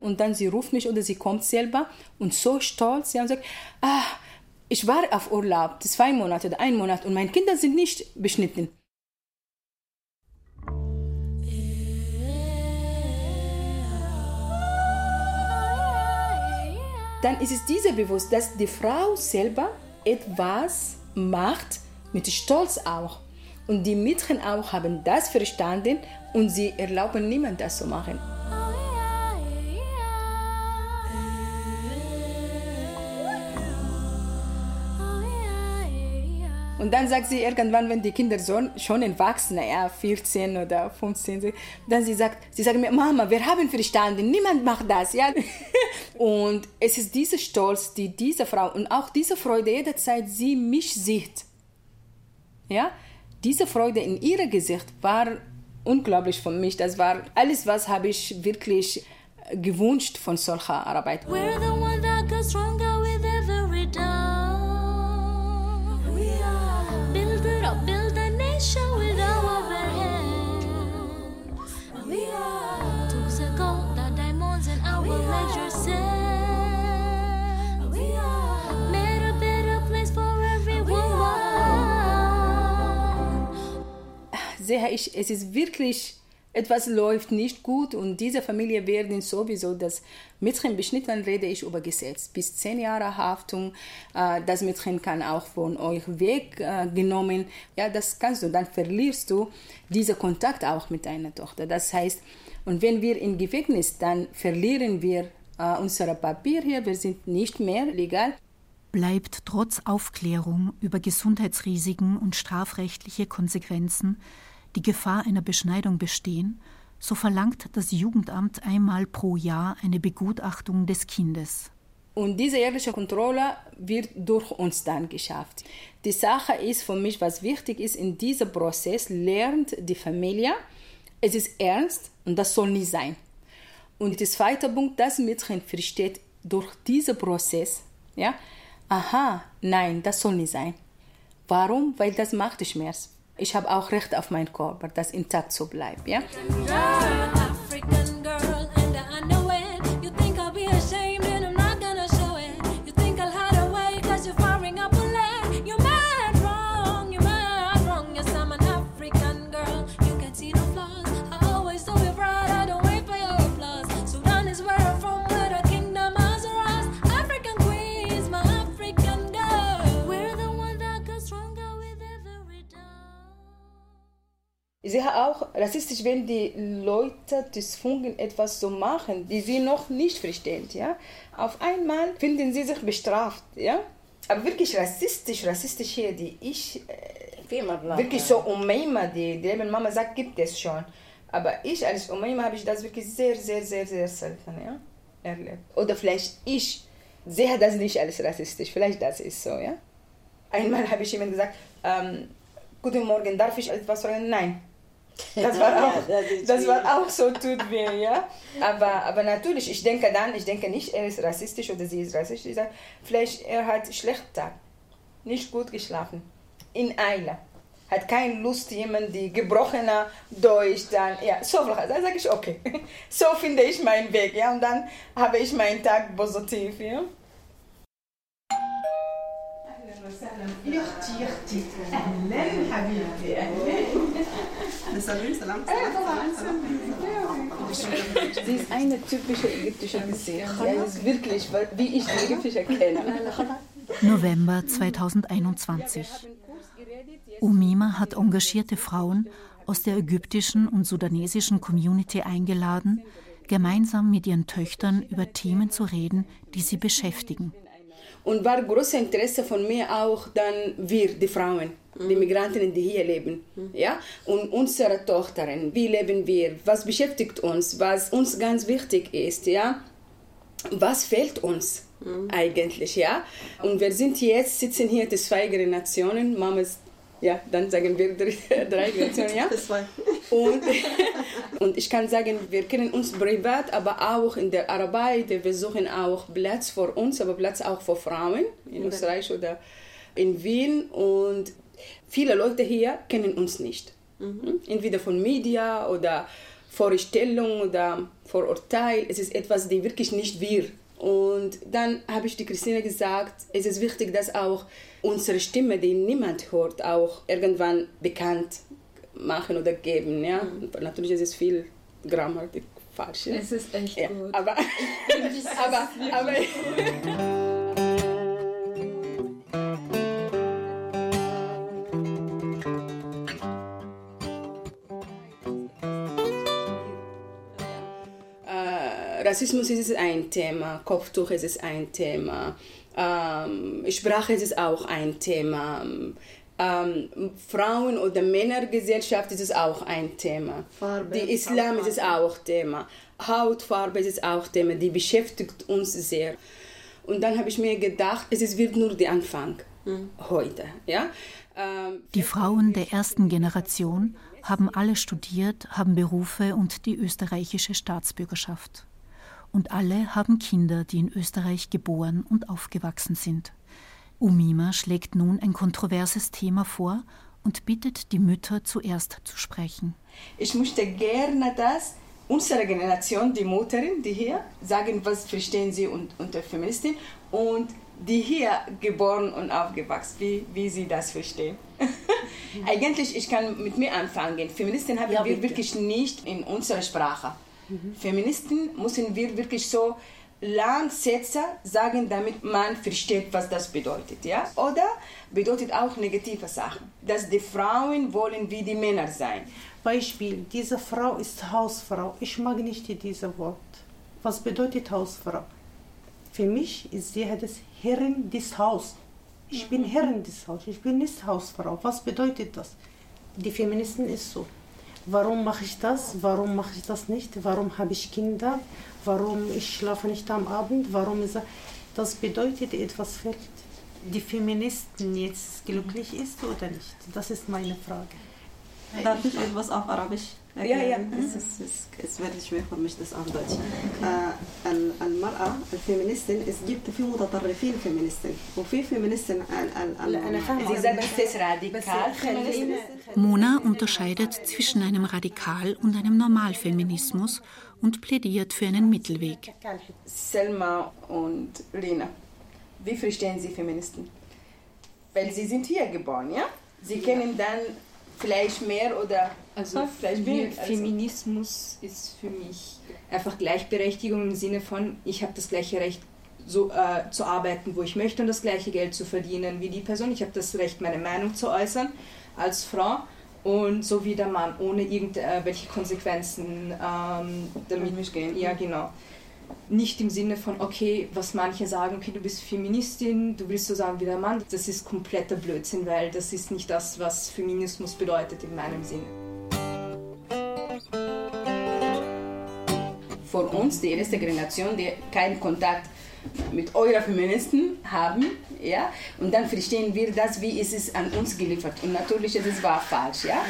Speaker 2: Und dann sie ruft mich oder sie kommt selber und so stolz ja, und sagt, ah, ich war auf Urlaub, zwei Monate oder ein Monat und meine Kinder sind nicht beschnitten. Dann ist es diese bewusst, dass die Frau selber etwas macht, mit Stolz auch. Und die Mädchen auch haben das verstanden und sie erlauben niemand das zu machen. Und dann sagt sie irgendwann, wenn die Kinder so, schon erwachsen, ja, 14 oder 15 sind, dann sie sagt, sie sagt mir, Mama, wir haben verstanden, niemand macht das, ja. Und es ist dieser Stolz, die diese Frau und auch diese Freude jederzeit sie mich sieht. Ja, diese Freude in ihrem Gesicht war unglaublich für mich. Das war alles, was habe ich wirklich gewünscht von solcher Arbeit. We're the one that goes stronger sehe ich, es ist wirklich etwas läuft nicht gut und diese Familie werden sowieso das Mädchen beschnitten, rede ich über Gesetz. Bis zehn Jahre Haftung, äh, das Mädchen kann auch von euch weggenommen. Ja, das kannst du, dann verlierst du diesen Kontakt auch mit deiner Tochter. Das heißt, und wenn wir im Gefängnis, dann verlieren wir äh, unser Papier hier, wir sind nicht mehr legal.
Speaker 3: Bleibt trotz Aufklärung über Gesundheitsrisiken und strafrechtliche Konsequenzen die Gefahr einer Beschneidung bestehen, so verlangt das Jugendamt einmal pro Jahr eine Begutachtung des Kindes.
Speaker 2: Und diese jährliche Kontrolle wird durch uns dann geschafft. Die Sache ist für mich, was wichtig ist, in diesem Prozess lernt die Familie, es ist ernst und das soll nicht sein. Und der zweite Punkt, das Mädchen versteht durch diesen Prozess, ja, aha, nein, das soll nicht sein. Warum? Weil das macht Schmerz ich habe auch Recht auf meinen Körper, das intakt zu bleiben. Ja? Ich sehe auch rassistisch, wenn die Leute deswegen etwas so machen, die sie noch nicht verstehen. Ja? Auf einmal finden sie sich bestraft. Ja? Aber wirklich rassistisch, rassistisch hier, die ich äh, wirklich so Umeima, die, die Mama sagt, gibt es schon. Aber ich als Umeima habe ich das wirklich sehr, sehr, sehr, sehr selten ja? erlebt. Oder vielleicht ich sehe das nicht als rassistisch, vielleicht das ist so. Ja? Einmal habe ich jemand gesagt, ähm, guten Morgen, darf ich etwas fragen? Nein. Das war auch, das war auch so, tut weh, ja. Aber, aber natürlich, ich denke dann, ich denke nicht, er ist rassistisch oder sie ist rassistisch. Vielleicht er hat einen schlechten Tag, nicht gut geschlafen, in Eile, hat keine Lust, jemand, die gebrochener Deutsch, dann, ja, so, dann sage ich, okay, so finde ich meinen Weg, ja, und dann habe ich meinen Tag positiv, ja. اهلا اختي اختي اهلا حبيبتي اهلا سلام سلام Sie ist eine typische ägyptische Gesicht. Ja, ist wirklich, wie ich die ägyptische kenne.
Speaker 3: November 2021. Umima hat engagierte Frauen aus der ägyptischen und sudanesischen Community eingeladen, gemeinsam mit ihren Töchtern über Themen zu reden, die sie beschäftigen
Speaker 2: und war großes Interesse von mir auch dann wir, die Frauen, mhm. die Migrantinnen, die hier leben, mhm. ja, und unsere Tochtern, wie leben wir, was beschäftigt uns, was uns ganz wichtig ist, ja, was fehlt uns mhm. eigentlich, ja, und wir sind jetzt, sitzen hier die zwei Generationen, Mamas ja, dann sagen wir drei Generationen, ja. Und, und ich kann sagen, wir kennen uns privat, aber auch in der Arbeit. Wir suchen auch Platz für uns, aber Platz auch für Frauen in Österreich oder in Wien. Und viele Leute hier kennen uns nicht. Mhm. Entweder von Media oder Vorstellung oder Vorurteil. Es ist etwas, die wirklich nicht wir und dann habe ich die Christine gesagt, es ist wichtig, dass auch unsere Stimme, die niemand hört, auch irgendwann bekannt machen oder geben. Ja? Mhm. Natürlich ist es viel Grammatik falsch. Ja?
Speaker 9: Es ist echt ja. gut.
Speaker 2: Aber, aber, aber Rassismus ist ein Thema, Kopftuch ist ein Thema, ähm, Sprache ist auch ein Thema, ähm, Frauen- oder Männergesellschaft ist auch ein Thema. Farbe, die Islam Farbe. ist auch Thema. Hautfarbe ist auch Thema, die beschäftigt uns sehr. Und dann habe ich mir gedacht, es wird nur der Anfang mhm. heute. Ja?
Speaker 3: Ähm, die Frauen der ersten Generation haben alle studiert, haben Berufe und die österreichische Staatsbürgerschaft und alle haben Kinder, die in Österreich geboren und aufgewachsen sind. Umima schlägt nun ein kontroverses Thema vor und bittet die Mütter zuerst zu sprechen.
Speaker 2: Ich möchte gerne, dass unsere Generation, die Mütterin, die hier sagen, was verstehen sie unter Feministin und die hier geboren und aufgewachsen, wie, wie sie das verstehen. Eigentlich, ich kann mit mir anfangen. Feministen haben
Speaker 10: Ja,
Speaker 2: wir
Speaker 10: bitte.
Speaker 2: wirklich nicht in unserer Sprache. Feministen müssen wir wirklich so lang Sätze sagen, damit man versteht, was das bedeutet. Ja? Oder bedeutet auch negative Sachen. Dass die Frauen wollen wie die Männer sein.
Speaker 11: Beispiel, diese Frau ist Hausfrau. Ich mag nicht dieses Wort. Was bedeutet Hausfrau? Für mich ist sie das Herrin des Hauses. Ich bin Herrin des Hauses, ich bin nicht Hausfrau. Was bedeutet das? Die Feministen ist so. Warum mache ich das? Warum mache ich das nicht? Warum habe ich Kinder? Warum ich schlafe nicht am Abend? Warum ist das? Bedeutet etwas fehlt. Die Feministen jetzt glücklich ist oder nicht? Das ist meine Frage.
Speaker 12: Darf ich etwas auf Arabisch
Speaker 2: Ja,
Speaker 12: erklären?
Speaker 2: ja.
Speaker 12: Es, ist, es, es wird schwer für mich, das auf Deutsch. Äh, ال- المرأة الفيمينيستين es gibt في متطرفين فيمينيستين وفي فيمينيستين ال- ال-
Speaker 2: Sie sagen, es ist radikal. Feministen.
Speaker 3: Mona unterscheidet zwischen einem Radikal- und einem Normalfeminismus und plädiert für einen Mittelweg.
Speaker 2: Selma und Lena, wie verstehen Sie Feministen? Weil Sie sind hier geboren, ja? Sie kennen dann vielleicht mehr oder
Speaker 13: Also
Speaker 2: vielleicht weniger. Also,
Speaker 13: Feminismus ist für mich einfach Gleichberechtigung im Sinne von, ich habe das gleiche Recht so, äh, zu arbeiten, wo ich möchte und das gleiche Geld zu verdienen wie die Person. Ich habe das Recht, meine Meinung zu äußern als Frau und so wie der Mann, ohne irgendwelche Konsequenzen ähm, damit gehen. Ja, genau. Nicht im Sinne von, okay, was manche sagen, okay, du bist Feministin, du willst so sagen wie der Mann. Das ist kompletter Blödsinn, weil das ist nicht das, was Feminismus bedeutet in meinem Sinne.
Speaker 2: von uns, die erste Generation, die keinen Kontakt mit euren Feministen haben, ja, und dann verstehen wir das, wie ist es an uns geliefert. Und natürlich es war falsch, ja.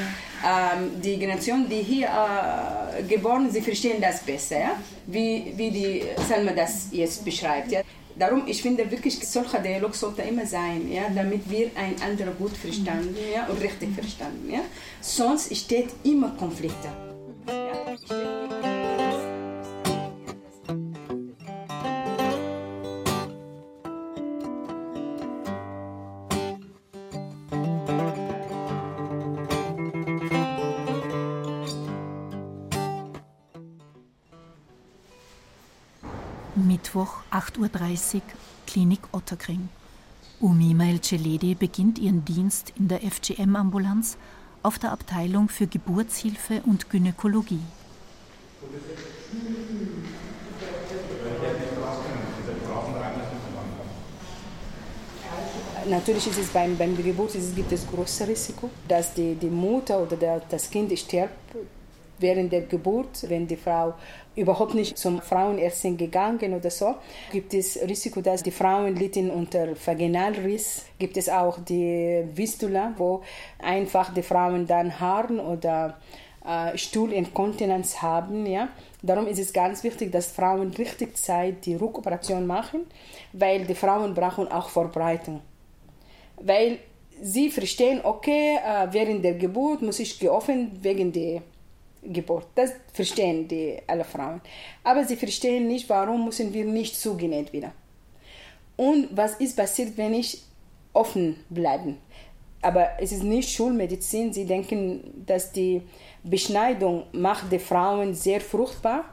Speaker 2: Ähm, die Generation, die hier äh, geboren, sie verstehen das besser, ja, wie, wie die Selma das jetzt beschreibt, ja. Darum, ich finde wirklich, solcher Dialog sollte immer sein, ja, damit wir einander gut verstanden ja, und richtig verstanden. Ja. Sonst steht immer Konflikte. Ja,
Speaker 3: Mittwoch, 8.30 Uhr, Klinik Otterkring. Umima El-Celedi beginnt ihren Dienst in der FGM-Ambulanz auf der Abteilung für Geburtshilfe und Gynäkologie.
Speaker 2: Natürlich ist es beim, beim Geburt es gibt es großes Risiko, dass die, die Mutter oder der, das Kind stirbt während der Geburt, wenn die Frau überhaupt nicht zum Frauenärztin gegangen oder so, gibt es Risiko, dass die Frauen leiden unter Vaginalriss. Gibt es auch die Vistula, wo einfach die Frauen dann Haaren oder äh, Stuhlinkontinenz haben. Ja? Darum ist es ganz wichtig, dass Frauen richtig Zeit die Rückoperation machen, weil die Frauen brauchen auch Vorbereitung. Weil sie verstehen, okay, äh, während der Geburt muss ich geöffnet wegen der Geburt. Das verstehen die alle Frauen. Aber sie verstehen nicht, warum müssen wir nicht zugenäht wieder. Und was ist passiert, wenn ich offen bleiben? Aber es ist nicht Schulmedizin. Sie denken, dass die Beschneidung macht die Frauen sehr fruchtbar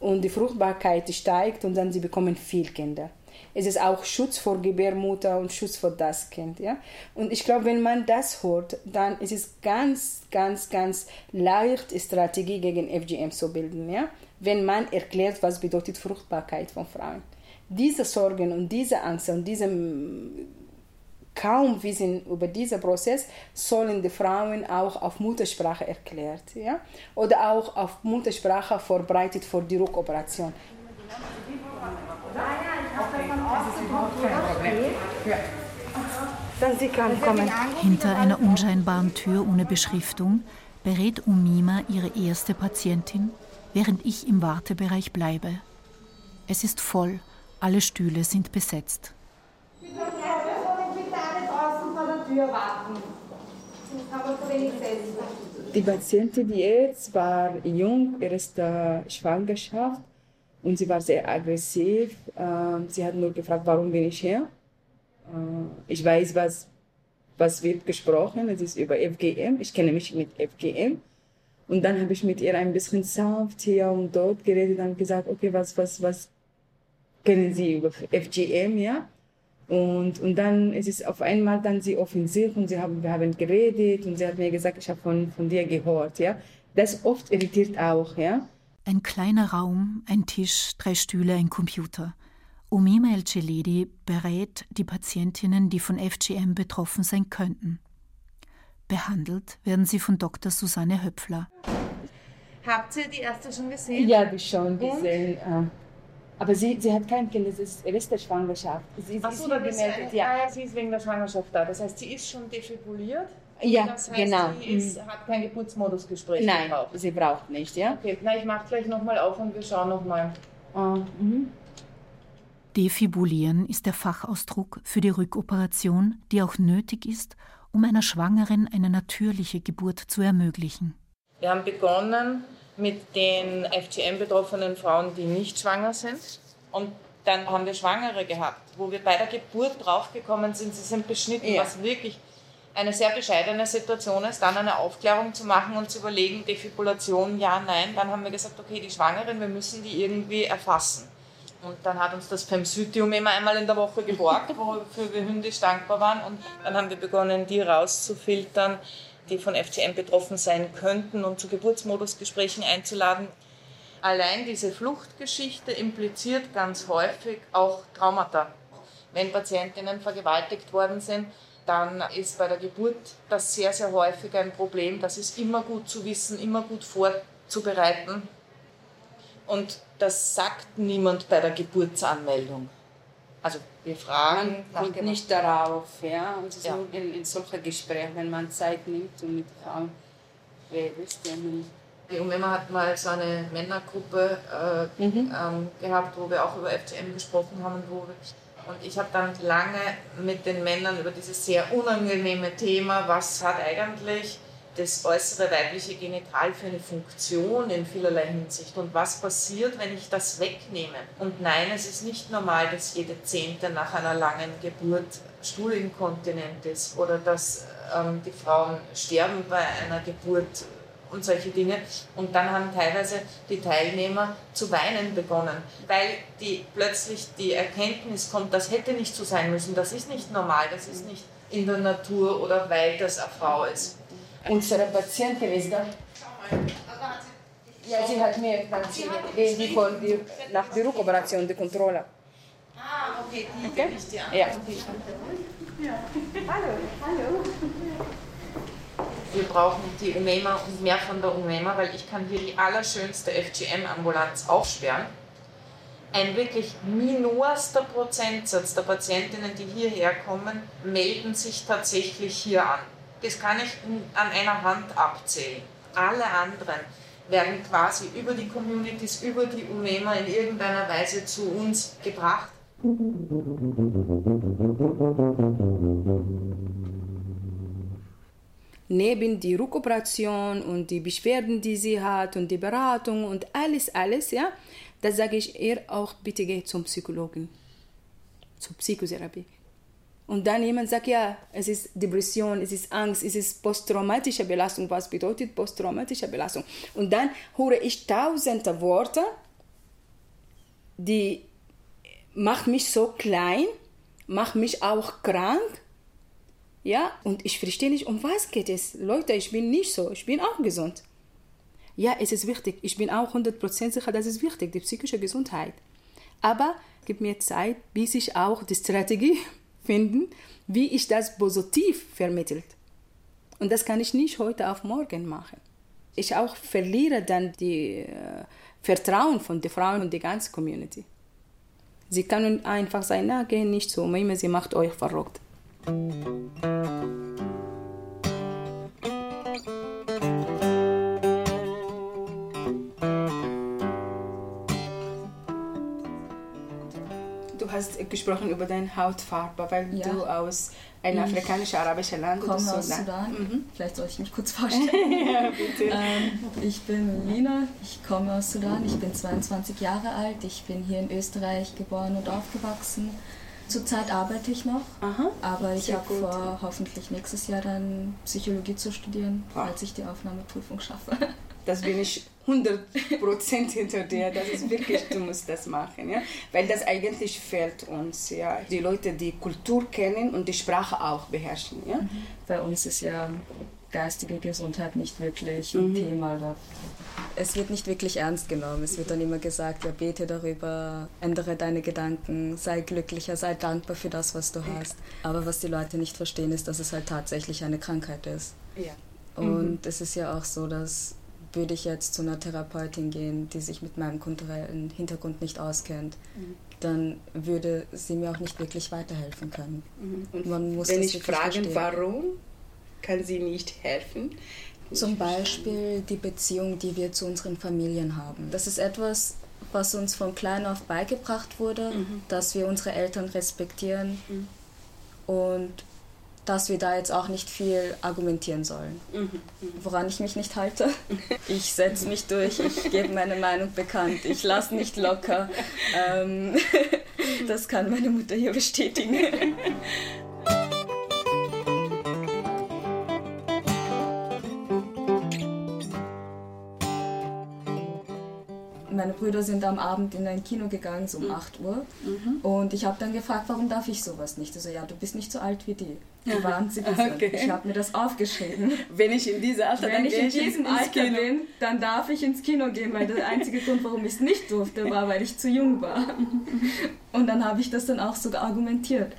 Speaker 2: und die Fruchtbarkeit steigt und dann sie bekommen viel Kinder. Es ist auch Schutz vor Gebärmutter und Schutz vor das Kind. Ja? Und ich glaube, wenn man das hört, dann ist es ganz, ganz, ganz leicht, Strategie gegen FGM zu bilden. Ja? Wenn man erklärt, was bedeutet Fruchtbarkeit von Frauen. Diese Sorgen und diese Angst und diese kaum Wissen über diesen Prozess sollen die Frauen auch auf Muttersprache erklärt. Ja? Oder auch auf Muttersprache vorbereitet für die Rückoperation.
Speaker 14: Dann sie kann kommen.
Speaker 3: Hinter einer unscheinbaren Tür ohne Beschriftung berät Umima ihre erste Patientin, während ich im Wartebereich bleibe. Es ist voll, alle Stühle sind besetzt.
Speaker 13: Die Patientin jetzt war jung, erste Schwangerschaft und sie war sehr aggressiv. Ähm, Sie hat nur gefragt, warum bin ich hier? Äh, Ich weiß, was
Speaker 15: was wird gesprochen. Es ist über FGM. Ich kenne mich mit FGM. Und dann habe ich mit ihr ein bisschen sanft hier und dort geredet und gesagt, okay, was, was, was kennen Sie über FGM, ja? Und, und dann ist es auf einmal dann sie offensiv und sie haben, wir haben geredet und sie hat mir gesagt, ich habe von, von dir gehört, ja. Das oft irritiert auch, ja.
Speaker 3: Ein kleiner Raum, ein Tisch, drei Stühle, ein Computer. Umima El Celedi berät die Patientinnen, die von FGM betroffen sein könnten. Behandelt werden sie von Dr. Susanne Höpfler.
Speaker 16: Habt ihr die erste schon gesehen?
Speaker 15: Ja, habe ich schon gesehen. Und? Aber sie, sie hat kein Kind, es ist Rest der Schwangerschaft. Sie ist,
Speaker 16: Ach so, ist gemeldet, ja. ja. Sie ist wegen der Schwangerschaft da. Das heißt, sie ist schon defibrilliert?
Speaker 15: Ja,
Speaker 16: das heißt,
Speaker 15: genau.
Speaker 16: Sie ist,
Speaker 15: Mhm.
Speaker 16: hat kein Geburtsmodusgespräch
Speaker 15: Nein,
Speaker 16: gebraucht.
Speaker 15: sie braucht nicht, ja.
Speaker 16: Okay, na, ich mache gleich nochmal auf und wir schauen nochmal.
Speaker 15: Ah, mhm.
Speaker 3: Defibulieren ist der Fachausdruck für die Rückoperation, die auch nötig ist, um einer Schwangeren eine natürliche Geburt zu ermöglichen.
Speaker 16: Wir haben begonnen mit den FGM-betroffenen Frauen, die nicht schwanger sind. Und dann haben wir Schwangere gehabt, wo wir bei der Geburt draufgekommen sind, sie sind beschnitten,
Speaker 15: Ja.
Speaker 16: was wirklich eine sehr bescheidene Situation ist, dann eine Aufklärung zu machen und zu überlegen, Defibrillation, ja, nein. Dann haben wir gesagt, okay, die Schwangeren, wir müssen die irgendwie erfassen. Und dann hat uns das Femsytium immer einmal in der Woche geborgt, wofür wir hündisch dankbar waren. Und dann haben wir begonnen, die rauszufiltern, die von FGM betroffen sein könnten und zu Geburtsmodusgesprächen einzuladen. Allein diese Fluchtgeschichte impliziert ganz häufig auch Traumata. Wenn Patientinnen vergewaltigt worden sind, dann ist bei der Geburt das sehr, sehr häufig ein Problem. Das ist immer gut zu wissen, immer gut vorzubereiten. Und das sagt niemand bei der Geburtsanmeldung. Also wir fragen
Speaker 2: Man kommt nicht darauf, ja. Und so
Speaker 16: Ja.
Speaker 2: in, in solchen Gesprächen, wenn man Zeit nimmt und mit Frauen redet, dann
Speaker 16: Die UMEMA hat mal so eine Männergruppe äh, ähm, gehabt, wo wir auch über FGM gesprochen haben. Wo und ich habe dann lange mit den Männern über dieses sehr unangenehme Thema, was hat eigentlich das äußere weibliche Genital für eine Funktion in vielerlei Hinsicht und was passiert, wenn ich das wegnehme. Und nein, es ist nicht normal, dass jede Zehnte nach einer langen Geburt stuhlinkontinent ist oder dass ähm, die Frauen sterben bei einer Geburt und solche Dinge. Und dann haben teilweise die Teilnehmer zu weinen begonnen, weil die plötzlich die Erkenntnis kommt, das hätte nicht so sein müssen, das ist nicht normal, das ist nicht in der Natur oder weil das eine Frau ist.
Speaker 2: Unsere Patientin ist da. Ja, sie hat mir dann die, die die, nach der Rückoperation die Kontrolle.
Speaker 16: Ah, okay, die
Speaker 2: Okay.
Speaker 16: ich dir
Speaker 2: Ja.
Speaker 16: Hallo, hallo. Wir brauchen die UMEMA und mehr von der UMEMA, weil ich kann hier die allerschönste FGM-Ambulanz aufsperren. Ein wirklich minorster Prozentsatz der Patientinnen, die hierher kommen, melden sich tatsächlich hier an. Das kann ich an einer Hand abzählen. Alle anderen werden quasi über die Communities, über die UMEMA in irgendeiner Weise zu uns gebracht.
Speaker 2: Neben die Rückoperation und die Beschwerden, die sie hat und die Beratung und alles, alles, ja, da sage ich ihr auch, bitte geh zum Psychologen, zur Psychotherapie. Und dann jemand sagt, ja, es ist Depression, es ist Angst, es ist posttraumatische Belastung. Was bedeutet posttraumatische Belastung? Und dann höre ich tausende Worte, die macht mich so klein, macht mich auch krank. Ja, und ich verstehe nicht, um was geht es. Leute, ich bin nicht so, ich bin auch gesund. Ja, es ist wichtig. Ich bin auch 100% sicher, das ist wichtig, die psychische Gesundheit. Aber gib mir Zeit, bis ich auch die Strategie finden, wie ich das positiv vermittelt. Und das kann ich nicht heute auf morgen machen. Ich auch verliere dann die äh, Vertrauen von den Frauen und der ganzen Community. Sie können einfach sagen, na, geh nicht so, Mime, sie macht euch verrückt. Du hast gesprochen über deine Hautfarbe, weil
Speaker 9: Ja.
Speaker 2: du aus einem
Speaker 9: Ich
Speaker 2: afrikanischen arabischen Land
Speaker 9: komme
Speaker 2: bist.
Speaker 9: aus? Sudan.
Speaker 2: Mhm.
Speaker 9: Vielleicht soll ich mich kurz vorstellen.
Speaker 2: Ja, bitte.
Speaker 9: Ähm, ich bin Lina, ich komme aus Sudan, ich bin 22 Jahre alt, ich bin hier in Österreich geboren und aufgewachsen. Zurzeit arbeite ich noch, aber ich habe vor, hoffentlich nächstes Jahr dann Psychologie zu studieren,
Speaker 2: Ah.
Speaker 9: falls ich die Aufnahmeprüfung schaffe.
Speaker 2: Das bin ich 100% hinter dir. Das ist wirklich, du musst das machen. Ja? Weil das eigentlich fehlt uns. Ja? Die Leute, die Kultur kennen und die Sprache auch beherrschen. Ja?
Speaker 9: Bei uns ist ja geistige Gesundheit nicht wirklich ein
Speaker 2: Mhm.
Speaker 9: Thema. Da es wird nicht wirklich ernst genommen. Es wird dann immer gesagt, ja, bete darüber, ändere deine Gedanken, sei glücklicher, sei dankbar für das, was du hast. Aber was die Leute nicht verstehen, ist, dass es halt tatsächlich eine Krankheit ist.
Speaker 2: Ja.
Speaker 9: Und es ist ja auch so, dass würde ich jetzt zu einer Therapeutin gehen, die sich mit meinem kulturellen Hintergrund nicht auskennt,
Speaker 2: Mhm.
Speaker 9: dann würde sie mir auch nicht wirklich weiterhelfen können.
Speaker 2: Mhm. Und
Speaker 9: Man muss
Speaker 2: wenn
Speaker 9: das
Speaker 2: ich
Speaker 9: wirklich
Speaker 2: frage,
Speaker 9: verstehen.
Speaker 2: warum kann sie nicht helfen?
Speaker 9: Zum Beispiel die Beziehung, die wir zu unseren Familien haben. Das ist etwas, was uns von klein auf beigebracht wurde,
Speaker 2: Mhm.
Speaker 9: dass wir unsere Eltern respektieren und dass wir da jetzt auch nicht viel argumentieren sollen.
Speaker 2: Mhm.
Speaker 9: Woran ich mich nicht halte. Ich setze mich durch, ich gebe meine Meinung bekannt, ich lasse nicht locker. Ähm, das kann meine Mutter hier bestätigen. Brüder sind am Abend in ein Kino gegangen, so um 8 Uhr. Und ich habe dann gefragt, warum darf ich sowas nicht? Also ja, du bist nicht so alt wie die. Die waren sie.
Speaker 2: Okay.
Speaker 9: Ich habe mir das aufgeschrieben.
Speaker 2: Wenn ich in diesem Alter
Speaker 9: Wenn
Speaker 2: dann
Speaker 9: ich
Speaker 2: gehe
Speaker 9: in diesem Alter
Speaker 2: Kino.
Speaker 9: bin, dann darf ich ins Kino gehen, weil der einzige Grund, warum ich es nicht durfte, war, weil ich zu jung war. Und dann habe ich das dann auch so argumentiert.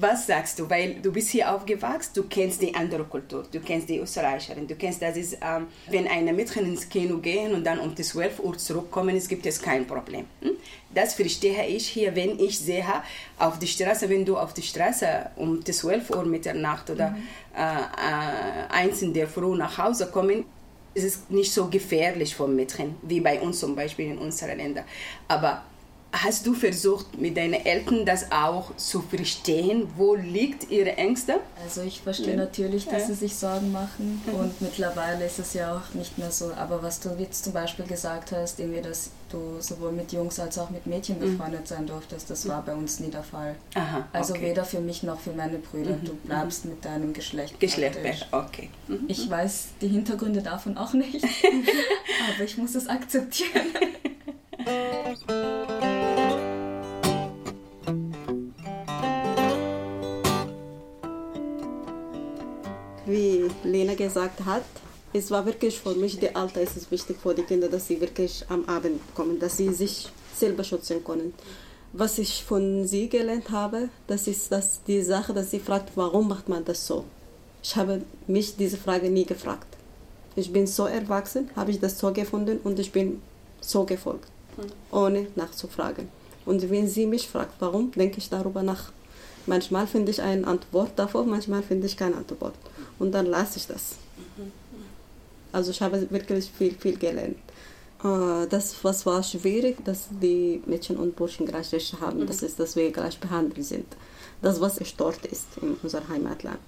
Speaker 2: Was sagst du? Weil du bist hier aufgewachsen, du kennst die andere Kultur, du kennst die Österreicherin, du kennst, das ist, ähm, wenn eine Mädchen ins Kino gehen und dann um die 12 Uhr zurückkommen, es gibt es kein Problem. Hm? Das verstehe ich hier, wenn ich sehe, auf die Straße, wenn du auf die Straße um die 12 Uhr Mitternacht oder äh, äh, eins in der Früh nach Hause kommen, ist es nicht so gefährlich für Mädchen, wie bei uns zum Beispiel in unseren Ländern. Aber Hast du versucht, mit deinen Eltern das auch zu verstehen? Wo liegt ihre Ängste?
Speaker 9: Also ich verstehe
Speaker 2: Ja.
Speaker 9: natürlich, dass
Speaker 2: Ja.
Speaker 9: sie sich Sorgen machen und mittlerweile ist es ja auch nicht mehr so. Aber was du jetzt zum Beispiel gesagt hast, irgendwie, dass du sowohl mit Jungs als auch mit Mädchen
Speaker 2: Mhm.
Speaker 9: befreundet sein durftest, das war bei uns nie der Fall.
Speaker 2: Aha,
Speaker 9: Also
Speaker 2: okay.
Speaker 9: weder für mich noch für meine Brüder.
Speaker 2: Mhm,
Speaker 9: Du bleibst mit deinem Geschlecht.
Speaker 2: Geschlecht, okay. Mhm.
Speaker 9: Ich weiß die Hintergründe davon auch nicht, aber ich muss es akzeptieren.
Speaker 12: Wie Lena gesagt hat, es war wirklich für mich, die Alter ist es wichtig für die Kinder, dass sie wirklich am Abend kommen, dass sie sich selber schützen können. Was ich von sie gelernt habe, das ist dass die Sache, dass sie fragt, warum macht man das so? Ich habe mich diese Frage nie gefragt. Ich bin so erwachsen, habe ich das so gefunden und ich bin so gefolgt, ohne nachzufragen. Und wenn sie mich fragt, warum, denke ich darüber nach. Manchmal finde ich eine Antwort davor, manchmal finde ich keine Antwort. Und dann lasse ich das. Also ich habe wirklich viel, viel gelernt. Äh, Das, was war schwierig, dass die Mädchen und Burschen gleich Rechte haben. Das ist, dass wir gleich behandelt sind. Das, was stört ist in unserem Heimatland.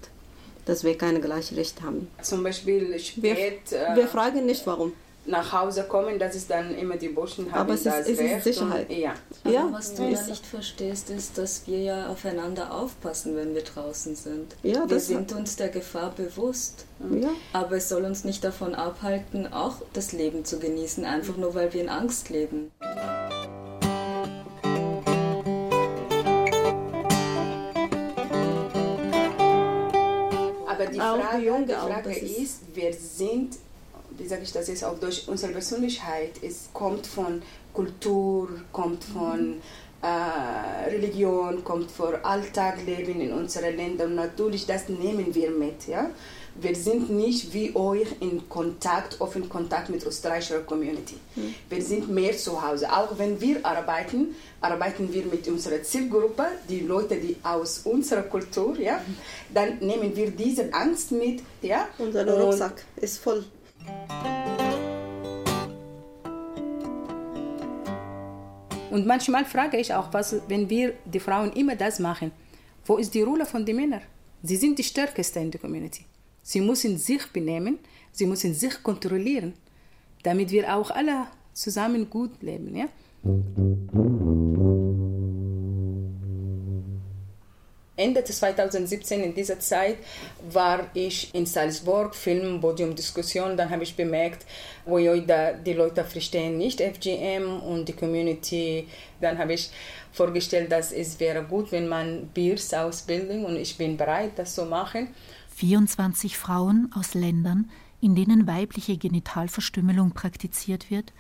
Speaker 12: Dass wir keine gleichen Rechte haben.
Speaker 2: Zum Beispiel spät äh,
Speaker 12: Wir fragen nicht, warum.
Speaker 2: Nach Hause kommen, das ist dann immer die Burschen haben
Speaker 12: Aber es ist-
Speaker 2: das
Speaker 12: es ist
Speaker 2: Recht
Speaker 12: Sicherheit.
Speaker 2: Und, ja.
Speaker 9: Aber
Speaker 12: Ja,
Speaker 9: was du
Speaker 12: ist-
Speaker 9: da nicht verstehst, ist, dass wir ja aufeinander aufpassen, wenn wir draußen sind.
Speaker 12: Ja,
Speaker 9: wir
Speaker 12: das
Speaker 9: sind uns der Gefahr bewusst.
Speaker 12: Ja.
Speaker 9: Aber es soll uns nicht davon abhalten, auch das Leben zu genießen, einfach nur weil wir in Angst leben.
Speaker 2: Aber die
Speaker 12: Auch die
Speaker 2: Frage,
Speaker 12: Junge
Speaker 2: die
Speaker 12: auch,
Speaker 2: Frage
Speaker 12: ist,
Speaker 2: wir sind, wie sage ich das jetzt auf Deutsch, unsere Persönlichkeit ist, kommt von Kultur, kommt von äh, Religion, kommt von Alltagleben in unseren Ländern. Natürlich, das nehmen wir mit. Ja? Wir sind nicht wie euch in Kontakt, offen Kontakt mit österreichischer Community. Wir sind mehr zu Hause. Auch wenn wir arbeiten, arbeiten wir mit unserer Zielgruppe, die Leute, die aus unserer Kultur, ja, dann nehmen wir diese Angst mit, ja.
Speaker 12: Unser Rucksack ist voll.
Speaker 2: Und manchmal frage ich auch, was, wenn wir die Frauen immer das machen, wo ist die Rolle von den Männern? Sie sind die Stärksten in der Community. Sie müssen sich benehmen, sie müssen sich kontrollieren, damit wir auch alle zusammen gut leben. Ja? Ende 2017 in dieser Zeit war ich in Salzburg, Film, Podiumdiskussion. Dann habe ich bemerkt, wo die Leute verstehen nicht FGM und die Community. Dann habe ich vorgestellt, dass es wäre gut, wenn man Beers ausbilden und ich bin bereit, das zu machen.
Speaker 3: 24 Frauen aus Ländern, in denen weibliche Genitalverstümmelung praktiziert wird,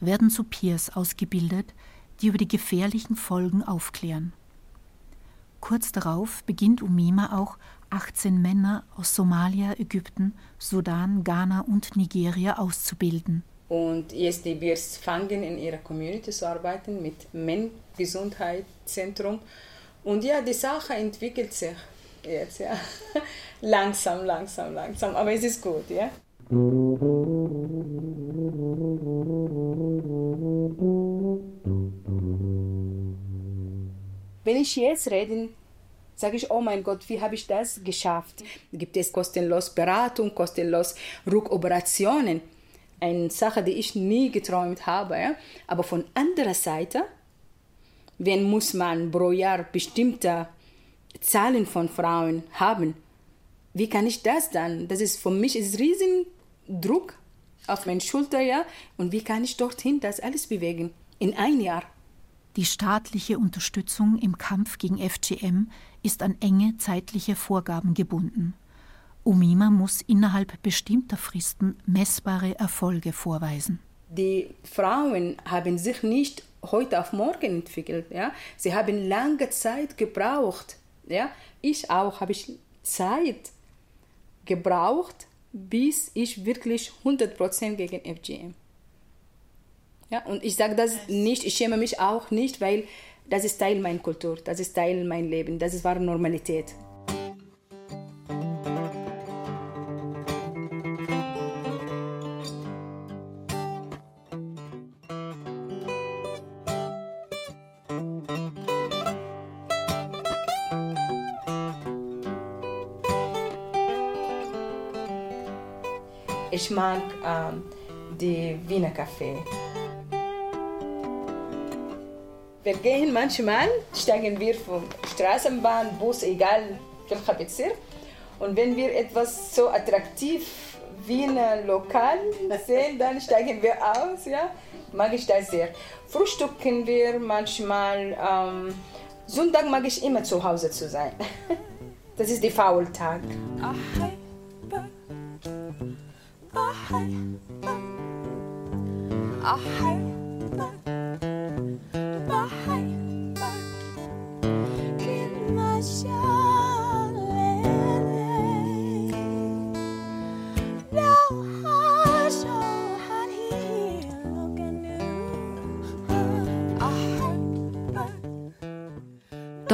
Speaker 3: werden zu Peers ausgebildet, die über die gefährlichen Folgen aufklären. Kurz darauf beginnt Umima auch 18 Männer aus Somalia, Ägypten, Sudan, Ghana und Nigeria auszubilden.
Speaker 2: Und jetzt wir fangen in ihrer Community zu arbeiten mit Men-Gesundheitszentrum. Und ja, die Sache entwickelt sich jetzt, ja. langsam, langsam, langsam, aber es ist gut, ja. Wenn ich jetzt rede, sage ich, oh mein Gott, wie habe ich das geschafft? Gibt es kostenlos Beratung, kostenlos Rückoperationen? Eine Sache, die ich nie geträumt habe. Ja? Aber von anderer Seite, wenn muss man pro Jahr bestimmte Zahlen von Frauen haben, wie kann ich das dann? Das ist für mich ist riesen Druck auf meine Schulter, ja. Und wie kann ich dorthin das alles bewegen in ein Jahr?
Speaker 3: Die staatliche Unterstützung im Kampf gegen FGM ist an enge zeitliche Vorgaben gebunden. Umima muss innerhalb bestimmter Fristen messbare Erfolge vorweisen.
Speaker 2: Die Frauen haben sich nicht heute auf morgen entwickelt. Ja? Sie haben lange Zeit gebraucht. Ja? Ich auch habe ich Zeit gebraucht, bis ich wirklich 100% gegen FGM ja, und ich sage das nicht, ich schäme mich auch nicht, weil das ist Teil meiner Kultur, das ist Teil meines Lebens, das ist wahre Normalität. Ich mag ähm, die Wiener Kaffee. Wir gehen manchmal, steigen wir vom Straßenbahn, Bus, egal welcher Bezirk. Und wenn wir etwas so attraktiv wie ein Lokal sehen, dann steigen wir aus. Ja? Mag ich das sehr. Frühstücken wir manchmal. Ähm, Sonntag mag ich immer zu Hause zu sein. Das ist der Faultag.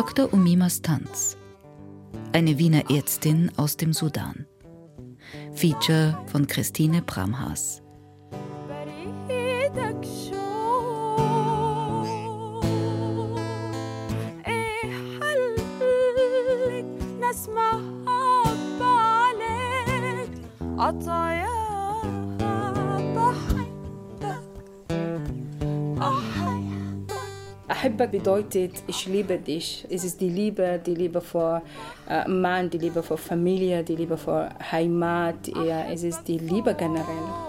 Speaker 4: Dr. Umimas Tanz. Eine Wiener Ärztin aus dem Sudan. Feature von Christine Bramhaas.
Speaker 2: Bedeutet, ich liebe dich. Es ist die Liebe, die Liebe vor äh, Mann, die Liebe vor Familie, die Liebe vor Heimat. Es ist die Liebe generell.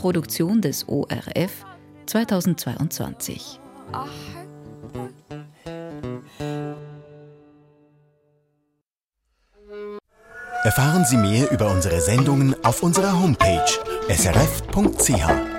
Speaker 4: Produktion des ORF 2022.
Speaker 17: Erfahren Sie mehr über unsere Sendungen auf unserer Homepage srf.ch.